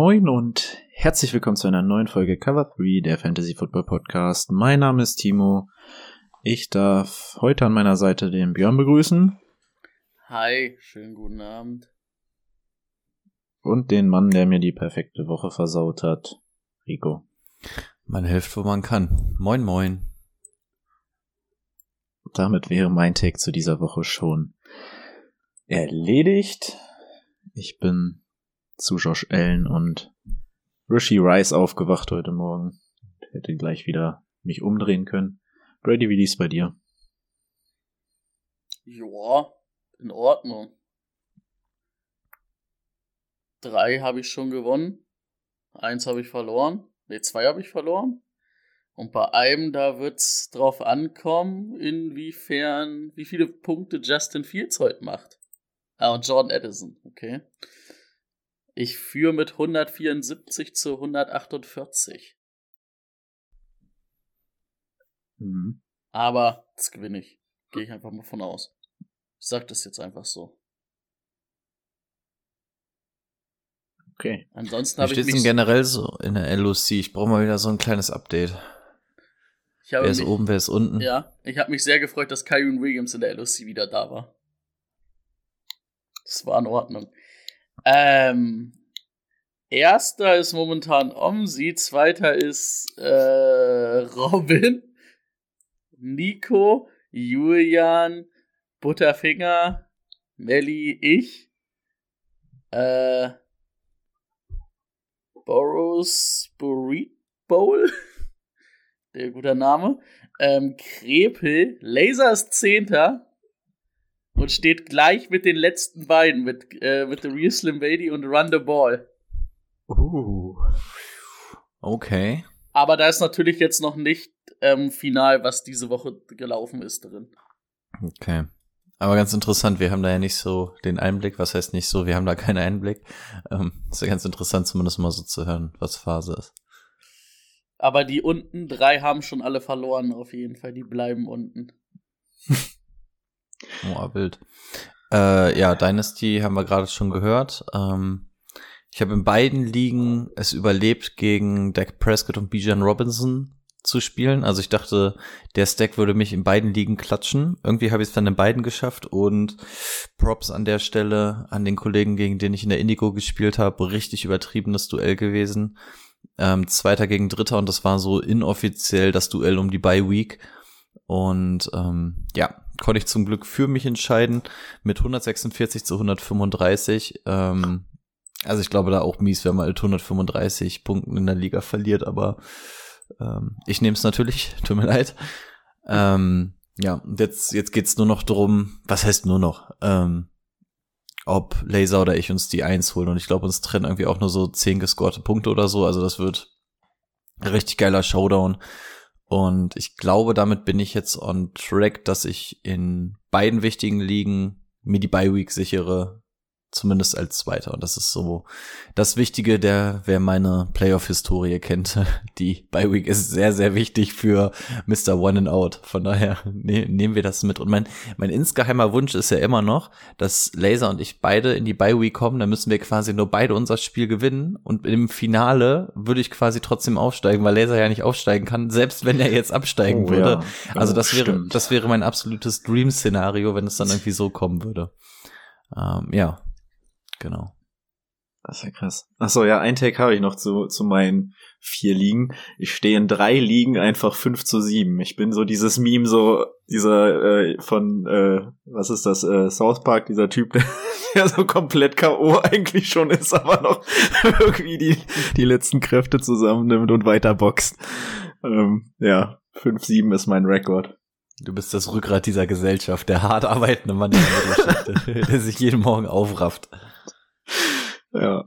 Moin und herzlich willkommen zu einer neuen Folge Cover 3 der Fantasy Football Podcast. Mein Name ist Timo. Ich darf heute an meiner Seite den Björn begrüßen Hi, schönen guten Abend. und den Mann, der mir die perfekte Woche versaut hat, Rico. Man hilft, wo man kann. Moin, moin. Damit wäre mein Take zu dieser Woche schon erledigt. Ich bin zu Josh Allen und Rishi Rice aufgewacht heute Morgen. Hätte gleich wieder mich umdrehen können. Brady, wie lief's bei dir? Ja, in Ordnung. Drei habe ich schon gewonnen. Eins habe ich verloren. Ne, zwei habe ich verloren. Und bei einem, da wird's drauf ankommen, inwiefern, wie viele Punkte Justin Fields heute macht. Ah, und Jordan Addison, okay. Ich führe mit 174 zu 148. Mhm. Aber das gewinne ich. Gehe ich einfach mal von aus. Ich sag das jetzt einfach so. Okay. Ansonsten habe ich steht's denn generell so in der LOC? Ich brauche mal wieder so ein kleines Update. ich habe Wer ist mich, oben, wer ist unten? Ja, ich habe mich sehr gefreut, dass Kyron Williams in der LOC wieder da war. Das war in Ordnung. Ähm, erster ist momentan Omsi, zweiter ist äh, Robin, Nico, Julian, Butterfinger, Melly, ich, äh, Boros Burrito Bowl, der guter Name, ähm, Krepel, Laser ist Zehnter und steht gleich mit den letzten beiden, mit, äh, mit The Real Slim Baby und Run the Ball. Uh. Okay. Aber da ist natürlich jetzt noch nicht ähm, final, was diese Woche gelaufen ist drin. Okay. Aber ganz interessant, wir haben da ja nicht so den Einblick. Was heißt nicht so? Wir haben da keinen Einblick. Ähm, ist ja ganz interessant, zumindest mal so zu hören, was Phase ist. Aber die unten drei haben schon alle verloren, auf jeden Fall. Die bleiben unten. Oh, wild. Äh, ja, Dynasty haben wir gerade schon gehört. Ähm, ich habe in beiden Ligen es überlebt, gegen Dak Prescott und Bijan Robinson zu spielen. Also ich dachte, der Stack würde mich in beiden Ligen klatschen. Irgendwie habe ich es dann in beiden geschafft und Props an der Stelle an den Kollegen, gegen den ich in der Indigo gespielt habe. Richtig übertriebenes Duell gewesen. Ähm, Zweiter gegen Dritter und das war so inoffiziell das Duell um die Bye Week. Und ähm, ja, konnte ich zum Glück für mich entscheiden mit 146 zu 135. Ähm, also ich glaube da auch mies, wenn man mit 135 Punkten in der Liga verliert, aber ähm, ich nehme es natürlich, tut mir leid. Ähm, ja, und jetzt, jetzt geht's nur noch drum, was heißt nur noch, ähm, ob Laser oder ich uns die Eins holen. Und ich glaube, uns trennen irgendwie auch nur so 10 gescorte Punkte oder so. Also das wird ein richtig geiler Showdown. Und ich glaube, damit bin ich jetzt on track, dass ich in beiden wichtigen Ligen mir die Bye Week sichere, zumindest als Zweiter. Und das ist so das Wichtige, der, wer meine Playoff-Historie kennt, die Bye Week ist sehr, sehr wichtig für Mr. One and Out. Von daher ne, nehmen wir das mit. Und mein, mein insgeheimer Wunsch ist ja immer noch, dass Laser und ich beide in die Bye Week kommen. Dann müssen wir quasi nur beide unser Spiel gewinnen. Und im Finale würde ich quasi trotzdem aufsteigen, weil Laser ja nicht aufsteigen kann, selbst wenn er jetzt absteigen Oh, würde. ja. Also das wäre, stimmt. das wäre mein absolutes Dream-Szenario, wenn es dann irgendwie so kommen würde. Ähm, ja, genau. Das ist ja krass. Ach so, ja, ein Take habe ich noch zu, zu meinen vier Ligen. Ich stehe in drei Ligen einfach 5 zu 7. Ich bin so dieses Meme, so dieser äh, von, äh, was ist das, äh, South Park, dieser Typ, der, so komplett K.O. eigentlich schon ist, aber noch irgendwie die, die letzten Kräfte zusammennimmt und weiter boxt. Ähm, ja, 5-7 ist mein Rekord. Du bist das Rückgrat dieser Gesellschaft, der hart arbeitende Mann der der sich jeden Morgen aufrafft. Ja.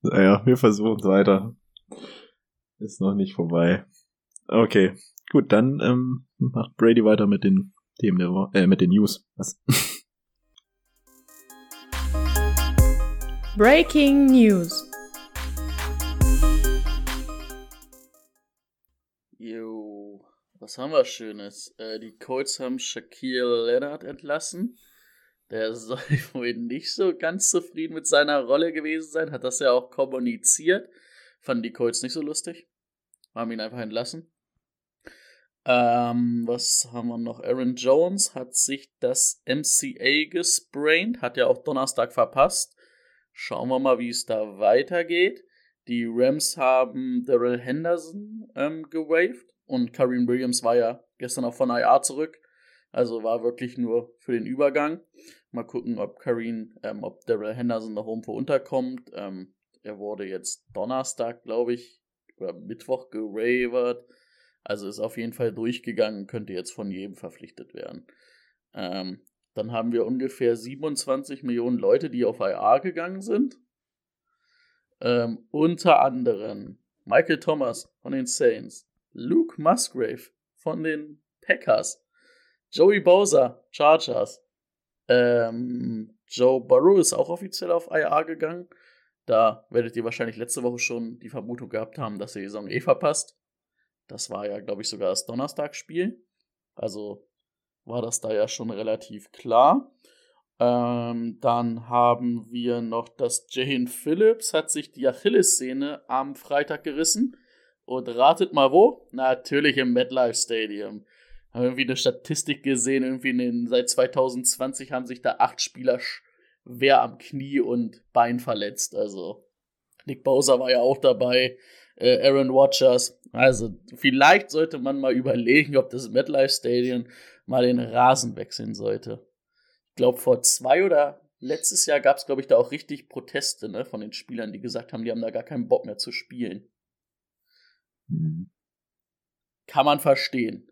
Naja, wir versuchen es weiter. Ist noch nicht vorbei. Okay, gut, dann ähm, macht Brady weiter mit den Themen der Woche, äh, mit den News. Was? Breaking News. Jo, was haben wir Schönes? Äh, die Colts haben Shaquille Leonard entlassen. Der soll wohl nicht so ganz zufrieden mit seiner Rolle gewesen sein, hat das ja auch kommuniziert. Fanden die Colts nicht so lustig. Haben ihn einfach entlassen. Ähm, was haben wir noch? Aaron Jones hat sich das MCA gesprained, hat ja auch Donnerstag verpasst. Schauen wir mal, wie es da weitergeht. Die Rams haben Daryl Henderson ähm, gewaved und Kareem Williams war ja gestern auch von IR zurück. Also war wirklich nur für den Übergang. Mal gucken, ob Kareem, ähm, ob Daryl Henderson noch irgendwo unterkommt. Ähm, er wurde jetzt Donnerstag, glaube ich, oder Mittwoch gewavert. Also ist auf jeden Fall durchgegangen, könnte jetzt von jedem verpflichtet werden. Ähm, dann haben wir ungefähr 27 Millionen Leute, die auf IR gegangen sind. Ähm, unter anderem Michael Thomas von den Saints, Luke Musgrave von den Packers, Joey Bowser, Chargers, ähm, Joe Burrow ist auch offiziell auf IR gegangen. Da werdet ihr wahrscheinlich letzte Woche schon die Vermutung gehabt haben, dass er die Saison eh verpasst. Das war ja, glaube ich, sogar das Donnerstagsspiel. Also war das da ja schon relativ klar. Ähm, dann haben wir noch das Jane Phillips hat sich die Achillessehne am Freitag gerissen. Und ratet mal wo? Natürlich im MetLife Stadium. Haben irgendwie eine Statistik gesehen, irgendwie in den, seit 2020 haben sich da acht Spieler schwer am Knie und Bein verletzt. Also Nick Bowser war ja auch dabei, äh, Aaron Watchers. Also vielleicht sollte man mal überlegen, ob das MetLife Stadium mal den Rasen wechseln sollte. Ich glaube, vor zwei oder letztes Jahr gab es, glaube ich, da auch richtig Proteste ne, von den Spielern, die gesagt haben, die haben da gar keinen Bock mehr zu spielen. Mhm. Kann man verstehen.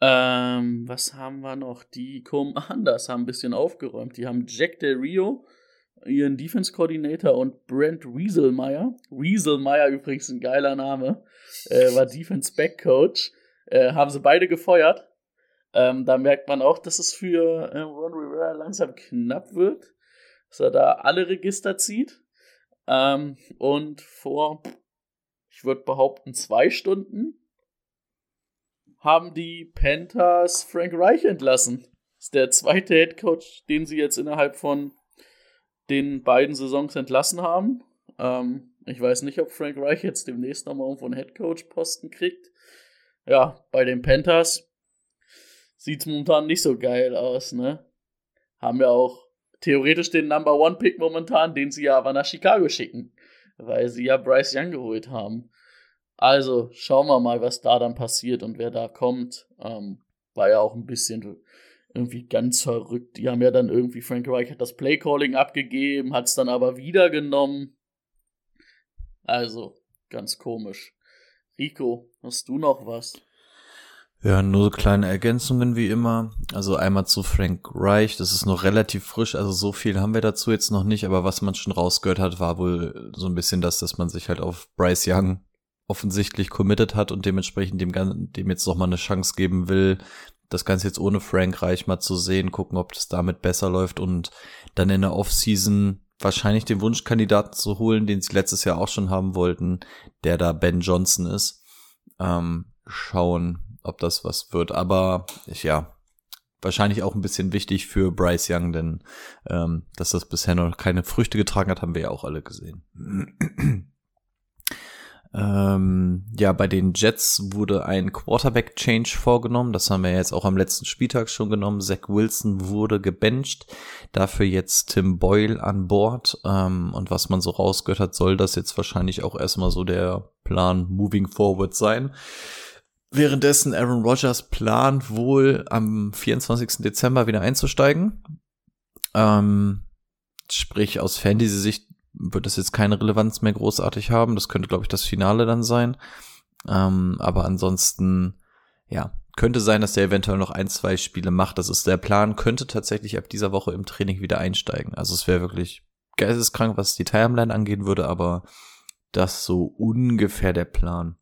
Ähm, was haben wir noch? Die Commanders haben ein bisschen aufgeräumt. Die haben Jack Del Rio, ihren Defense Coordinator, und Brent Rieselmeier. Rieselmeier übrigens ein geiler Name. Äh, war Defense Back Coach. Äh, haben sie beide gefeuert. Ähm, da merkt man auch, dass es für äh, Ron Rivera langsam knapp wird, dass er da alle Register zieht. Ähm, und vor, ich würde behaupten, zwei Stunden haben die Panthers Frank Reich entlassen. Das ist der zweite Head Coach, den sie jetzt innerhalb von den beiden Saisons entlassen haben. Ähm, ich weiß nicht, ob Frank Reich jetzt demnächst nochmal irgendwo einen Head Coach Posten kriegt. Ja, bei den Panthers sieht es momentan nicht so geil aus, ne? Haben ja auch theoretisch den Number One Pick momentan, den sie ja aber nach Chicago schicken, weil sie ja Bryce Young geholt haben. Also schauen wir mal, was da dann passiert und wer da kommt. Ähm, war ja auch ein bisschen irgendwie ganz verrückt. Die haben ja dann irgendwie, Frank Reich hat das Playcalling abgegeben, hat es dann aber wieder genommen. Also, ganz komisch. Rico, hast du noch was? Ja, nur so kleine Ergänzungen wie immer. Also einmal zu Frank Reich, das ist noch relativ frisch, also so viel haben wir dazu jetzt noch nicht, aber was man schon rausgehört hat, war wohl so ein bisschen das, dass man sich halt auf Bryce Young offensichtlich committed hat und dementsprechend dem, dem jetzt noch mal eine Chance geben will, das Ganze jetzt ohne Frank Reich mal zu sehen, gucken, ob das damit besser läuft und dann in der Offseason wahrscheinlich den Wunschkandidaten zu holen, den sie letztes Jahr auch schon haben wollten, der da Ben Johnson ist. Ähm, schauen, ob das was wird. Aber ich, ja, wahrscheinlich auch ein bisschen wichtig für Bryce Young, denn ähm, dass das bisher noch keine Früchte getragen hat, haben wir ja auch alle gesehen. Ähm, ja, bei den Jets wurde ein Quarterback-Change vorgenommen. Das haben wir jetzt auch am letzten Spieltag schon genommen. Zach Wilson wurde gebencht. Dafür jetzt Tim Boyle an Bord. Ähm, und was man so rausgehört hat, soll das jetzt wahrscheinlich auch erstmal so der Plan moving forward sein. Währenddessen Aaron Rodgers plant wohl am 24. Dezember wieder einzusteigen. Ähm, sprich, aus Fantasy-Sicht wird das jetzt keine Relevanz mehr großartig haben. Das könnte, glaube ich, das Finale dann sein. Ähm, aber ansonsten, ja, könnte sein, dass der eventuell noch ein, zwei Spiele macht. Das ist der Plan, könnte tatsächlich ab dieser Woche im Training wieder einsteigen. Also es wäre wirklich geisteskrank, was die Timeline angehen würde, aber das so ungefähr der Plan.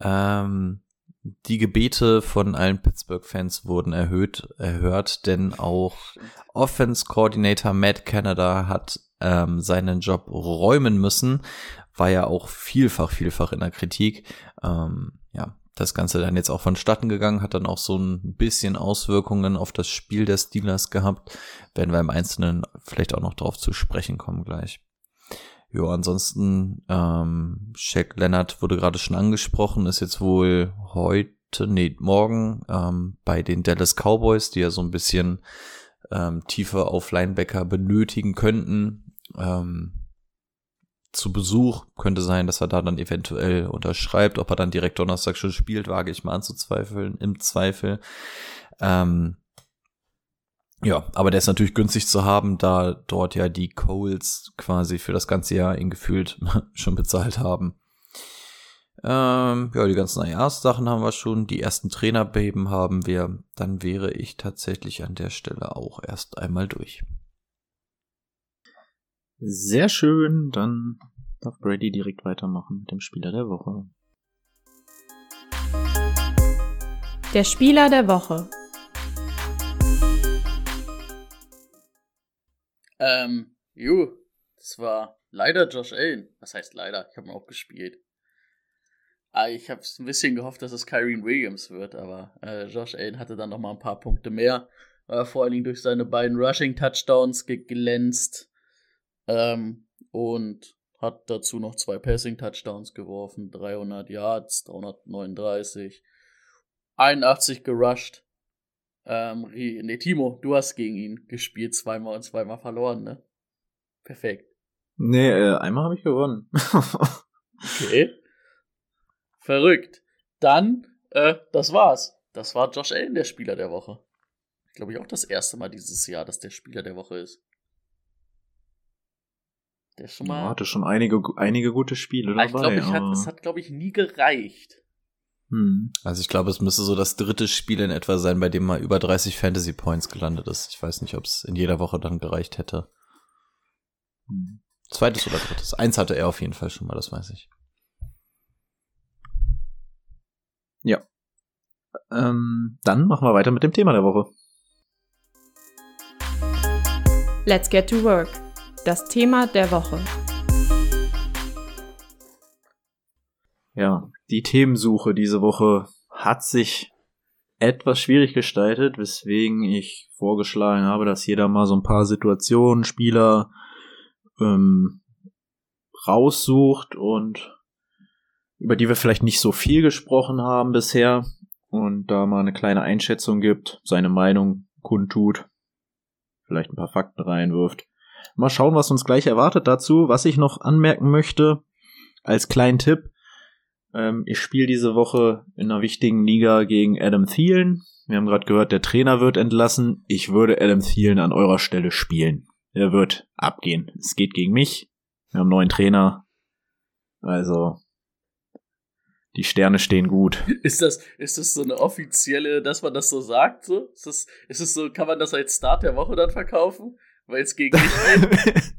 Ähm, die Gebete von allen Pittsburgh-Fans wurden erhöht, erhört, denn auch Offense Coordinator Matt Canada hat ähm, seinen Job räumen müssen, war ja auch vielfach, vielfach in der Kritik. Ähm, ja, das Ganze dann jetzt auch vonstatten gegangen, hat dann auch so ein bisschen Auswirkungen auf das Spiel der Steelers gehabt. Werden wir im Einzelnen vielleicht auch noch drauf zu sprechen kommen gleich. Jo, ansonsten, ähm, Shaq Leonard wurde gerade schon angesprochen, ist jetzt wohl heute, nee, morgen ähm, bei den Dallas Cowboys, die ja so ein bisschen ähm, tiefer auf Linebacker benötigen könnten. Ähm, zu Besuch. Könnte sein, dass er da dann eventuell unterschreibt. Ob er dann direkt Donnerstag schon spielt, wage ich mal anzuzweifeln, im Zweifel. Ähm, ja, aber der ist natürlich günstig zu haben, da dort ja die Coles quasi für das ganze Jahr ihn gefühlt schon bezahlt haben. Ähm, ja, die ganzen IAs-Sachen haben wir schon, die ersten Trainerbeben haben wir. Dann wäre ich tatsächlich an der Stelle auch erst einmal durch. Sehr schön, dann darf Brady direkt weitermachen mit dem Spieler der Woche. Der Spieler der Woche. Ähm, ju, das war leider Josh Allen. Was heißt leider? Ich habe ihn auch gespielt. Ah, ich habe ein bisschen gehofft, dass es Kyrene Williams wird, aber äh, Josh Allen hatte dann noch mal ein paar Punkte mehr. War vor allen Dingen durch seine beiden Rushing-Touchdowns geglänzt. Ähm, und hat dazu noch zwei Passing-Touchdowns geworfen. 300 Yards, 339, 81 gerusht. Ähm, nee, Timo, du hast gegen ihn gespielt, zweimal und zweimal verloren, ne? Perfekt. Nee, äh, einmal habe ich gewonnen. okay. Verrückt. Dann, äh, das war's. Das war Josh Allen, der Spieler der Woche. Ich glaube ich auch das erste Mal dieses Jahr, dass der Spieler der Woche ist. Der ist schon mal. Ja, hatte schon einige, einige gute Spiele dabei. Ich glaube, ich hat, es hat, glaube ich, nie gereicht. Hm. Also ich glaube, es müsste so das dritte Spiel in etwa sein, bei dem mal über 30 Fantasy Points gelandet ist. Ich weiß nicht, ob es in jeder Woche dann gereicht hätte. Hm. Zweites oder drittes. Eins hatte er auf jeden Fall schon mal, das weiß ich. Ja. Ähm, dann machen wir weiter mit dem Thema der Woche. Let's get to work. Das Thema der Woche. Ja, die Themensuche diese Woche hat sich etwas schwierig gestaltet, weswegen ich vorgeschlagen habe, dass jeder mal so ein paar Situationen, Spieler ähm, raussucht und über die wir vielleicht nicht so viel gesprochen haben bisher und da mal eine kleine Einschätzung gibt, seine Meinung kundtut, vielleicht ein paar Fakten reinwirft. Mal schauen, was uns gleich erwartet dazu. Was ich noch anmerken möchte, als kleinen Tipp, ähm, ich spiele diese Woche in einer wichtigen Liga gegen Adam Thielen. Wir haben gerade gehört, der Trainer wird entlassen. Ich würde Adam Thielen an eurer Stelle spielen. Er wird abgehen. Es geht gegen mich. Wir haben einen neuen Trainer. Also die Sterne stehen gut. Ist das, ist das so eine offizielle, dass man das so sagt? So? Ist, das, ist es so, kann man das als Start der Woche dann verkaufen? Weil es gegen mich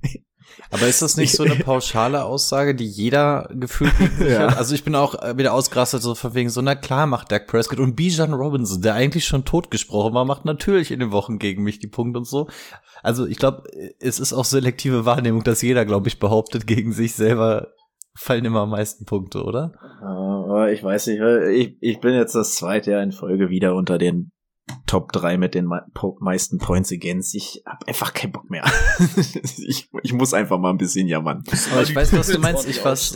geht? Aber ist das nicht so eine pauschale Aussage, die jeder gefühlt ja. hat? Also ich bin auch wieder ausgerastet, so von wegen so, na klar macht Dak Prescott und Bijan Robinson, der eigentlich schon totgesprochen war, macht natürlich in den Wochen gegen mich die Punkte und so. Also ich glaube, es ist auch selektive Wahrnehmung, dass jeder, glaube ich, behauptet, gegen sich selber fallen immer am meisten Punkte, oder? Aber ich weiß nicht, ich, ich bin jetzt das zweite Jahr in Folge wieder unter den Top 3 mit den meisten Points against. Ich hab einfach keinen Bock mehr. ich, ich muss einfach mal ein bisschen jammern. Aber ich weiß, was du meinst. Ich was.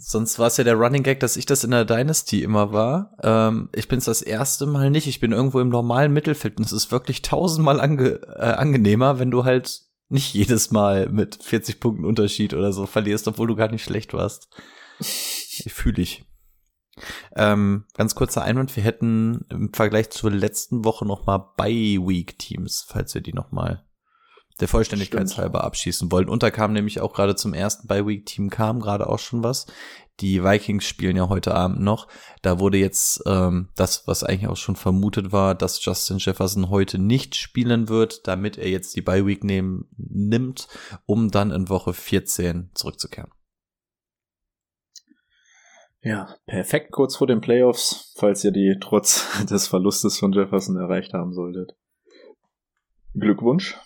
Sonst war es ja der Running Gag, dass ich das in der Dynasty immer war. Ähm, ich bin es das erste Mal nicht. Ich bin irgendwo im normalen Mittelfeld und es ist wirklich tausendmal ange äh, angenehmer, wenn du halt nicht jedes Mal mit 40 Punkten Unterschied oder so verlierst, obwohl du gar nicht schlecht warst. Ich fühle dich. Ähm, ganz kurzer Einwand, wir hätten im Vergleich zur letzten Woche noch mal Bye-Week-Teams, falls wir die noch mal der Vollständigkeit halber abschießen wollen. Und da kam nämlich auch gerade zum ersten Bye-Week-Team kam gerade auch schon was. Die Vikings spielen ja heute Abend noch. Da wurde jetzt ähm, das, was eigentlich auch schon vermutet war, dass Justin Jefferson heute nicht spielen wird, damit er jetzt die Bye Week nehmen, nimmt, um dann in Woche 14 zurückzukehren. Ja, perfekt kurz vor den Playoffs, falls ihr die trotz des Verlustes von Jefferson erreicht haben solltet. Glückwunsch.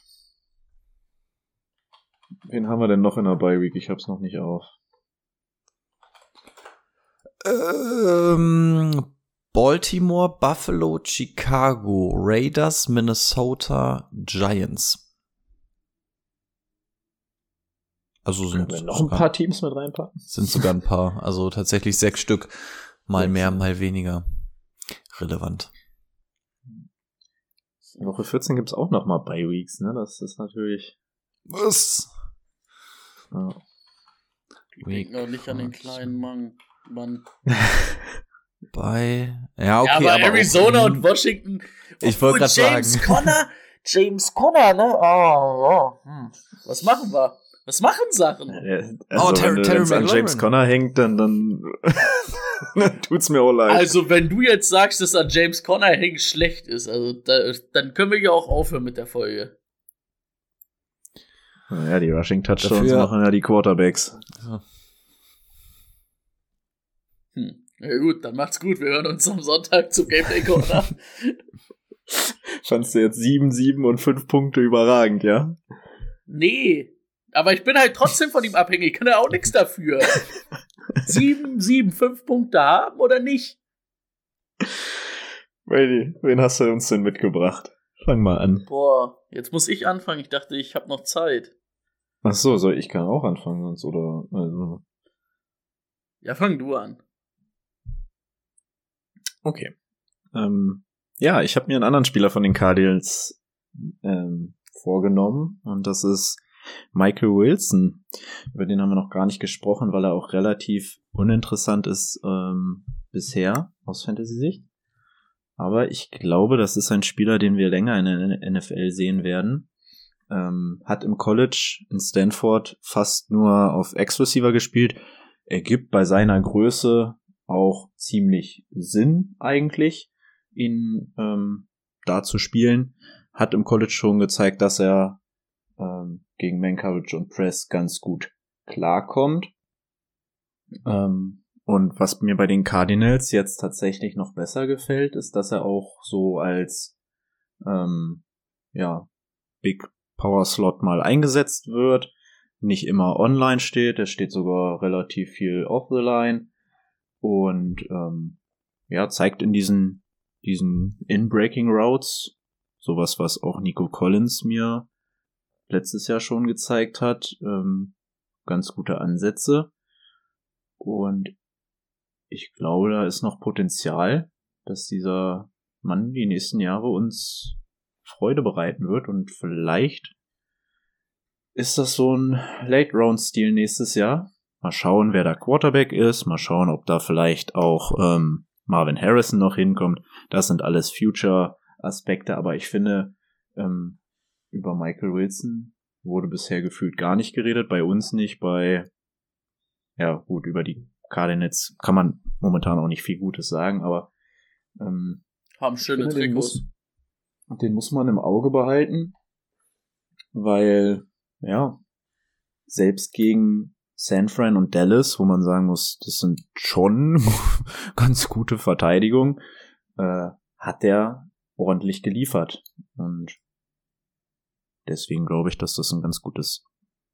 Wen haben wir denn noch in der Bye Week? Ich hab's noch nicht auf. Ähm, Baltimore, Buffalo, Chicago, Raiders, Minnesota, Giants. Also sind Können wir noch ein paar Teams mit reinpacken? Sind sogar ein paar. Also tatsächlich sechs Stück. Mal mehr, mal weniger. Relevant. In Woche 14 gibt's auch noch mal Bye Weeks, ne? Das ist natürlich. Was? Ja. Ich denke noch nicht an den kleinen Mann. Mann. Bei. Ja, okay. ja, aber, aber Arizona auch, und Washington. Ich wollte gerade James sagen. Conner. James Conner, ne? Oh, oh. Hm. Was machen wir? Was machen Sachen? Ja, Also, Oh, Terry- wenn Terry es an. James Conner hängt, dann, dann, dann tut's mir auch leid. Also, wenn du jetzt sagst, dass an James Conner hängt schlecht ist, also da, dann können wir ja auch aufhören mit der Folge. ja, die Rushing Touchdowns Dafür- machen ja die Quarterbacks. Hm. Ja gut, dann macht's gut. Wir hören uns am Sonntag zum Game Day Corner. Fandst du jetzt 7, 7 und 5 Punkte überragend, ja? nee. Aber ich bin halt trotzdem von ihm abhängig. Ich kann ja auch nichts dafür. sieben, sieben, fünf Punkte haben oder nicht? Brady, wen hast du uns denn mitgebracht? Fang mal an. Boah, jetzt muss ich anfangen. Ich dachte, ich habe noch Zeit. Ach so, soll ich kann auch anfangen sonst oder also Ja, fang du an. okay. Ähm, ja, ich habe mir einen anderen Spieler von den Cardinals ähm, vorgenommen und das ist Michael Wilson. Über den haben wir noch gar nicht gesprochen, weil er auch relativ uninteressant ist ähm, bisher aus Fantasy-Sicht. Aber ich glaube, das ist ein Spieler, den wir länger in der NFL sehen werden. Ähm, hat im College in Stanford fast nur auf Ex-Receiver gespielt. Ergibt bei seiner Größe auch ziemlich Sinn eigentlich, ihn ähm, da zu spielen. Hat im College schon gezeigt, dass er ähm, gegen Man Coverage und Press ganz gut klarkommt. Ähm, und was mir bei den Cardinals jetzt tatsächlich noch besser gefällt, ist, dass er auch so als ähm, ja Big Power Slot mal eingesetzt wird, nicht immer online steht, er steht sogar relativ viel off the line und ähm, ja zeigt in diesen diesen in-breaking Routes sowas, was auch Nico Collins mir letztes Jahr schon gezeigt hat, ähm, ganz gute Ansätze und ich glaube, da ist noch Potenzial, dass dieser Mann die nächsten Jahre uns Freude bereiten wird und vielleicht ist das so ein Late-Round-Stil nächstes Jahr. Mal schauen, wer da Quarterback ist, mal schauen, ob da vielleicht auch ähm, Marvin Harrison noch hinkommt. Das sind alles Future-Aspekte, aber ich finde, ähm, über Michael Wilson wurde bisher gefühlt gar nicht geredet, bei uns nicht, bei ja gut, über die Cardinals kann man momentan auch nicht viel Gutes sagen, aber ähm, Haben schöne finde, den Trikots. muss, den muss man im Auge behalten, weil, ja, selbst gegen San Fran und Dallas, wo man sagen muss, das sind schon ganz gute Verteidigung, äh, hat der ordentlich geliefert. Und deswegen glaube ich, dass das ein ganz gutes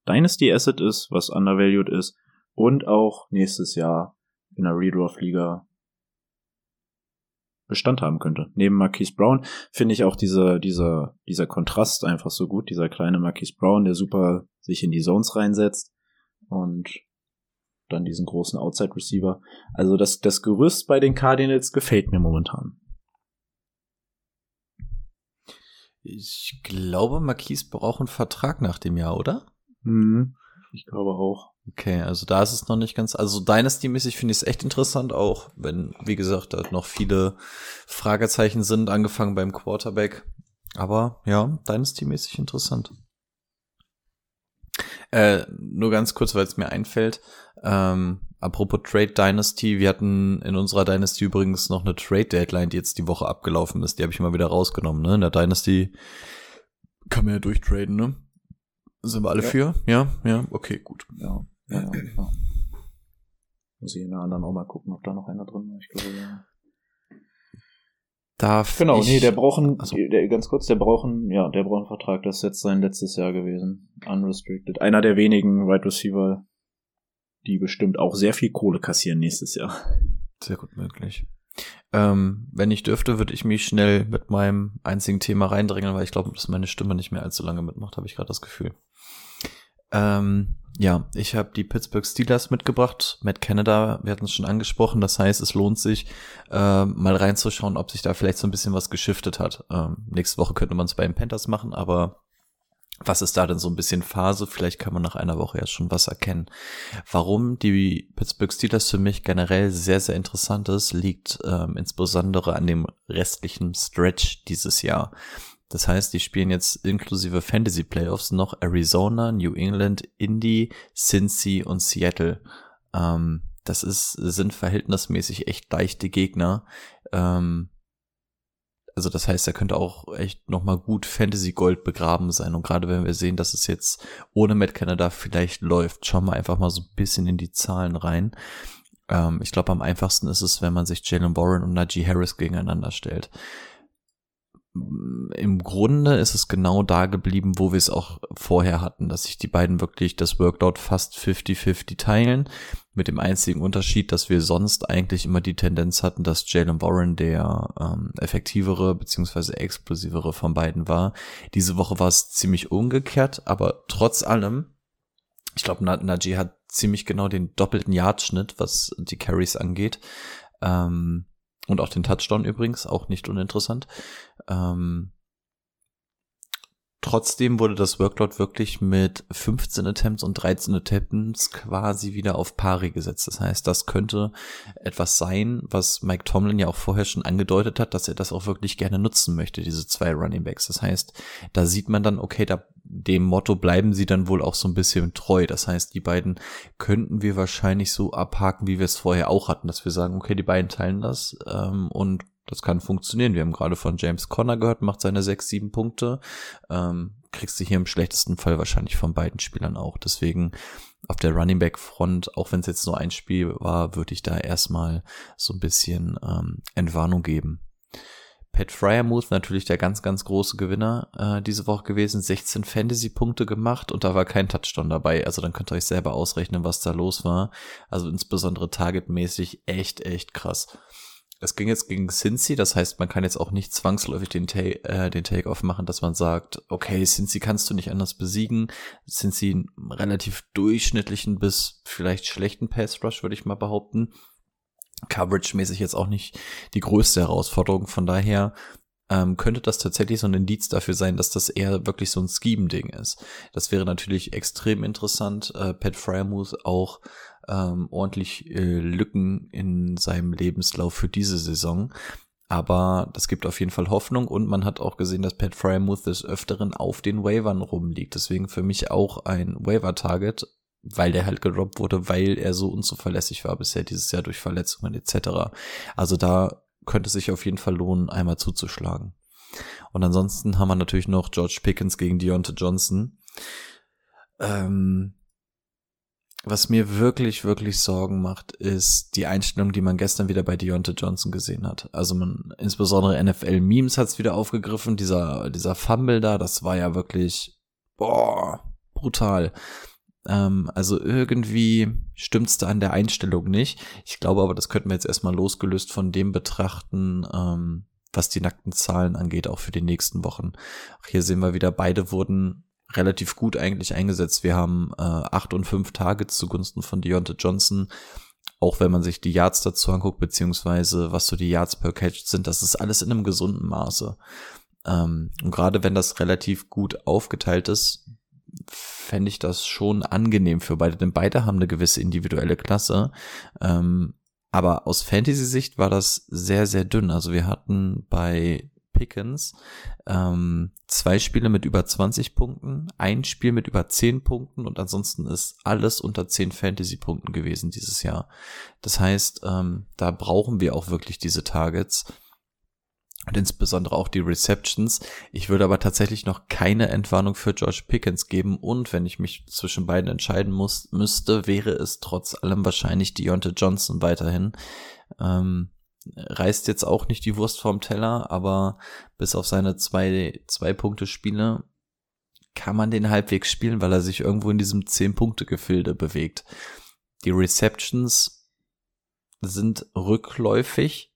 Dynasty Asset ist, was undervalued ist und auch nächstes Jahr in der Redraft-Liga Bestand haben könnte. Neben Marquise Brown finde ich auch diese, dieser, dieser Kontrast einfach so gut. Dieser kleine Marquise Brown, der super sich in die Zones reinsetzt und dann diesen großen Outside Receiver. Also das, das Gerüst bei den Cardinals gefällt mir momentan. Ich glaube, Marquise braucht einen Vertrag nach dem Jahr, oder? Mhm. Ich glaube auch. Okay, also da ist es noch nicht ganz, also Dynasty-mäßig finde ich es echt interessant, auch wenn, wie gesagt, da noch viele Fragezeichen sind, angefangen beim Quarterback. Aber ja, Dynasty-mäßig interessant. Äh, nur ganz kurz, weil es mir einfällt. Ähm, apropos Trade Dynasty, wir hatten in unserer Dynasty übrigens noch eine Trade Deadline, die jetzt die Woche abgelaufen ist. Die habe ich mal wieder rausgenommen. Ne? In der Dynasty kann man ja durchtraden, ne? Sind wir alle Ja. für? Ja, ja, okay, gut. Ja, ja, ja, ja. Muss ich in der anderen auch mal gucken, ob da noch einer drin war. Ich glaube, ja. Darf Genau, nee, der braucht einen, Ach so. der, ganz kurz, der braucht einen, ja, der braucht einen Vertrag. Das ist jetzt sein letztes Jahr gewesen. Unrestricted. Einer der wenigen Wide Receiver, die bestimmt auch sehr viel Kohle kassieren nächstes Jahr. Sehr gut möglich. Ähm, wenn ich dürfte, würde ich mich schnell mit meinem einzigen Thema reindrängen, weil ich glaube, dass meine Stimme nicht mehr allzu lange mitmacht, habe ich gerade das Gefühl. Ähm, ja, ich habe die Pittsburgh Steelers mitgebracht. Matt Canada, wir hatten es schon angesprochen. Das heißt, es lohnt sich, äh, mal reinzuschauen, ob sich da vielleicht so ein bisschen was geschiftet hat. Ähm, nächste Woche könnte man es bei den Panthers machen, aber was ist da denn so ein bisschen Phase? Vielleicht kann man nach einer Woche erst schon was erkennen. Warum die Pittsburgh Steelers für mich generell sehr, sehr interessant ist, liegt ähm, insbesondere an dem restlichen Stretch dieses Jahr. Das heißt, die spielen jetzt inklusive Fantasy Playoffs noch Arizona, New England, Indy, Cincy und Seattle. Ähm, das ist, sind verhältnismäßig echt leichte Gegner. Ähm, also das heißt, er könnte auch echt nochmal gut Fantasy Gold begraben sein. Und gerade wenn wir sehen, dass es jetzt ohne Matt Canada vielleicht läuft, schauen wir einfach mal so ein bisschen in die Zahlen rein. Ähm, ich glaube, am einfachsten ist es, wenn man sich Jalen Warren und Najee Harris gegeneinander stellt. Im Grunde ist es genau da geblieben, wo wir es auch vorher hatten, dass sich die beiden wirklich das Workload fast 50-50 teilen. Mit dem einzigen Unterschied, dass wir sonst eigentlich immer die Tendenz hatten, dass Jalen Warren der ähm, effektivere bzw. explosivere von beiden war. Diese Woche war es ziemlich umgekehrt, aber trotz allem, ich glaube, Najee hat ziemlich genau den doppelten Yardschnitt, was die Carries angeht. Ähm, und auch den Touchdown übrigens, auch nicht uninteressant. Ähm, trotzdem wurde das Workload wirklich mit 15 Attempts und 13 Attempts quasi wieder auf pari gesetzt. Das heißt, das könnte etwas sein, was Mike Tomlin ja auch vorher schon angedeutet hat, dass er das auch wirklich gerne nutzen möchte, diese zwei Running Backs. Das heißt, da sieht man dann, okay, da dem Motto bleiben sie dann wohl auch so ein bisschen treu. Das heißt, die beiden könnten wir wahrscheinlich so abhaken, wie wir es vorher auch hatten, dass wir sagen, okay, die beiden teilen das ähm, und das kann funktionieren. Wir haben gerade von James Conner gehört, macht seine sechs, sieben Punkte. Ähm, kriegst du hier im schlechtesten Fall wahrscheinlich von beiden Spielern auch. Deswegen auf der Running Back Front, auch wenn es jetzt nur ein Spiel war, würde ich da erstmal so ein bisschen ähm, Entwarnung geben. Pat Fryermuth natürlich der ganz, ganz große Gewinner äh, diese Woche gewesen. 16 Fantasy-Punkte gemacht und da war kein Touchdown dabei. Also dann könnt ihr euch selber ausrechnen, was da los war. Also insbesondere targetmäßig echt, echt krass. Es ging jetzt gegen Cincy, das heißt, man kann jetzt auch nicht zwangsläufig den, Ta äh, den Take-Off machen, dass man sagt, okay, Cincy kannst du nicht anders besiegen. Cincy einen relativ durchschnittlichen bis vielleicht schlechten Pass-Rush, würde ich mal behaupten. Coverage-mäßig jetzt auch nicht die größte Herausforderung. Von daher ähm, könnte das tatsächlich so ein Indiz dafür sein, dass das eher wirklich so ein Scheme-Ding ist. Das wäre natürlich extrem interessant. Äh, Pat Fryermuth auch ähm, ordentlich äh, Lücken in seinem Lebenslauf für diese Saison. Aber das gibt auf jeden Fall Hoffnung und man hat auch gesehen, dass Pat Fryermuth des Öfteren auf den Waivern rumliegt. Deswegen für mich auch ein Waiver-Target, weil der halt gedroppt wurde, weil er so unzuverlässig war bisher dieses Jahr durch Verletzungen etc. Also da könnte es sich auf jeden Fall lohnen, einmal zuzuschlagen. Und ansonsten haben wir natürlich noch George Pickens gegen Deontay Johnson. Ähm, was mir wirklich, wirklich Sorgen macht, ist die Einstellung, die man gestern wieder bei Deontay Johnson gesehen hat. Also man, insbesondere NFL-Memes hat es wieder aufgegriffen. Dieser, dieser Fumble da, das war ja wirklich, boah, brutal. Ähm, also irgendwie stimmt's da an der Einstellung nicht. Ich glaube aber, das könnten wir jetzt erstmal losgelöst von dem betrachten, ähm, was die nackten Zahlen angeht, auch für die nächsten Wochen. Auch hier sehen wir wieder, beide wurden relativ gut eigentlich eingesetzt. Wir haben äh, acht und fünf Targets zugunsten von Deontay Johnson. Auch wenn man sich die Yards dazu anguckt, beziehungsweise was so die Yards per Catch sind, das ist alles in einem gesunden Maße. Ähm, und gerade wenn das relativ gut aufgeteilt ist, fände ich das schon angenehm für beide, denn beide haben eine gewisse individuelle Klasse. Ähm, aber aus Fantasy-Sicht war das sehr, sehr dünn. Also wir hatten bei Pickens. Ähm, zwei Spiele mit über 20 Punkten, ein Spiel mit über 10 Punkten und ansonsten ist alles unter 10 Fantasy-Punkten gewesen dieses Jahr. Das heißt, ähm, da brauchen wir auch wirklich diese Targets und insbesondere auch die Receptions. Ich würde aber tatsächlich noch keine Entwarnung für George Pickens geben und wenn ich mich zwischen beiden entscheiden muss, müsste, wäre es trotz allem wahrscheinlich Deontay Johnson weiterhin. Ähm, reißt jetzt auch nicht die Wurst vom Teller, aber bis auf seine zwei, zwei Punkte Spiele kann man den halbwegs spielen, weil er sich irgendwo in diesem zehn Punkte Gefilde bewegt. Die Receptions sind rückläufig,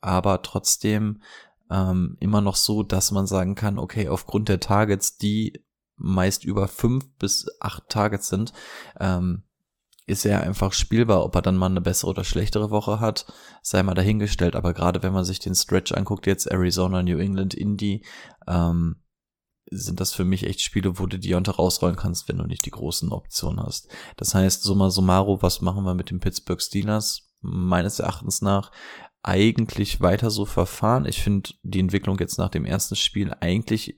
aber trotzdem ähm, immer noch so, dass man sagen kann, okay, aufgrund der Targets, die meist über fünf bis acht Targets sind, ähm, ist er einfach spielbar. Ob er dann mal eine bessere oder schlechtere Woche hat, sei mal dahingestellt. Aber gerade wenn man sich den Stretch anguckt, jetzt Arizona, New England, Indy, ähm, sind das für mich echt Spiele, wo du Dionte rausrollen kannst, wenn du nicht die großen Optionen hast. Das heißt, summa summarum, was machen wir mit den Pittsburgh Steelers? Meines Erachtens nach eigentlich weiter so verfahren. Ich finde die Entwicklung jetzt nach dem ersten Spiel eigentlich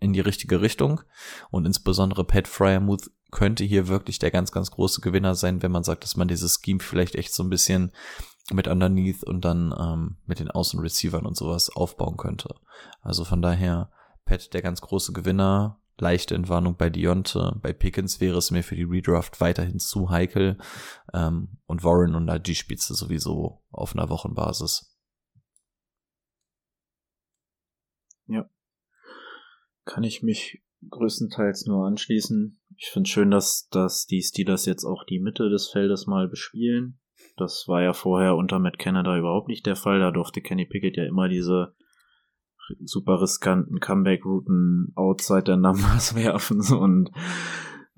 in die richtige Richtung und insbesondere Pat Fryermuth könnte hier wirklich der ganz, ganz große Gewinner sein, wenn man sagt, dass man dieses Scheme vielleicht echt so ein bisschen mit Underneath und dann ähm, mit den Außenreceivern und sowas aufbauen könnte. Also von daher, Pat der ganz große Gewinner, leichte Entwarnung bei Dionte, bei Pickens wäre es mir für die Redraft weiterhin zu heikel ähm, und Warren und die spielst du sowieso auf einer Wochenbasis. Ja. Kann ich mich größtenteils nur anschließen. Ich finde schön, dass, dass die Steelers jetzt auch die Mitte des Feldes mal bespielen. Das war ja vorher unter Matt Canada überhaupt nicht der Fall. Da durfte Kenny Pickett ja immer diese super riskanten Comeback-Routen outside der Numbers werfen und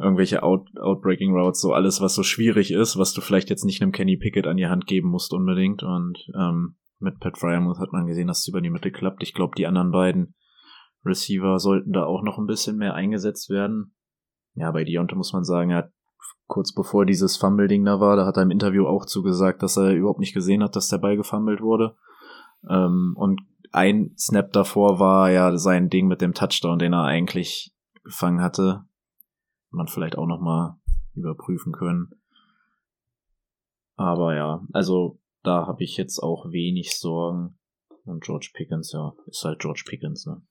irgendwelche Out Outbreaking Routes, so alles, was so schwierig ist, was du vielleicht jetzt nicht einem Kenny Pickett an die Hand geben musst unbedingt. Und ähm, mit Pat Fryermuth hat man gesehen, dass es über die Mitte klappt. Ich glaube, die anderen beiden Receiver sollten da auch noch ein bisschen mehr eingesetzt werden. Ja, bei Deontay muss man sagen, er hat kurz bevor dieses Fumble-Ding da war, da hat er im Interview auch zugesagt, dass er überhaupt nicht gesehen hat, dass der Ball gefummelt wurde. Ähm, und ein Snap davor war ja sein Ding mit dem Touchdown, den er eigentlich gefangen hatte. Man vielleicht auch noch mal überprüfen können. Aber ja, also da habe ich jetzt auch wenig Sorgen. Und George Pickens, ja, ist halt George Pickens, ne?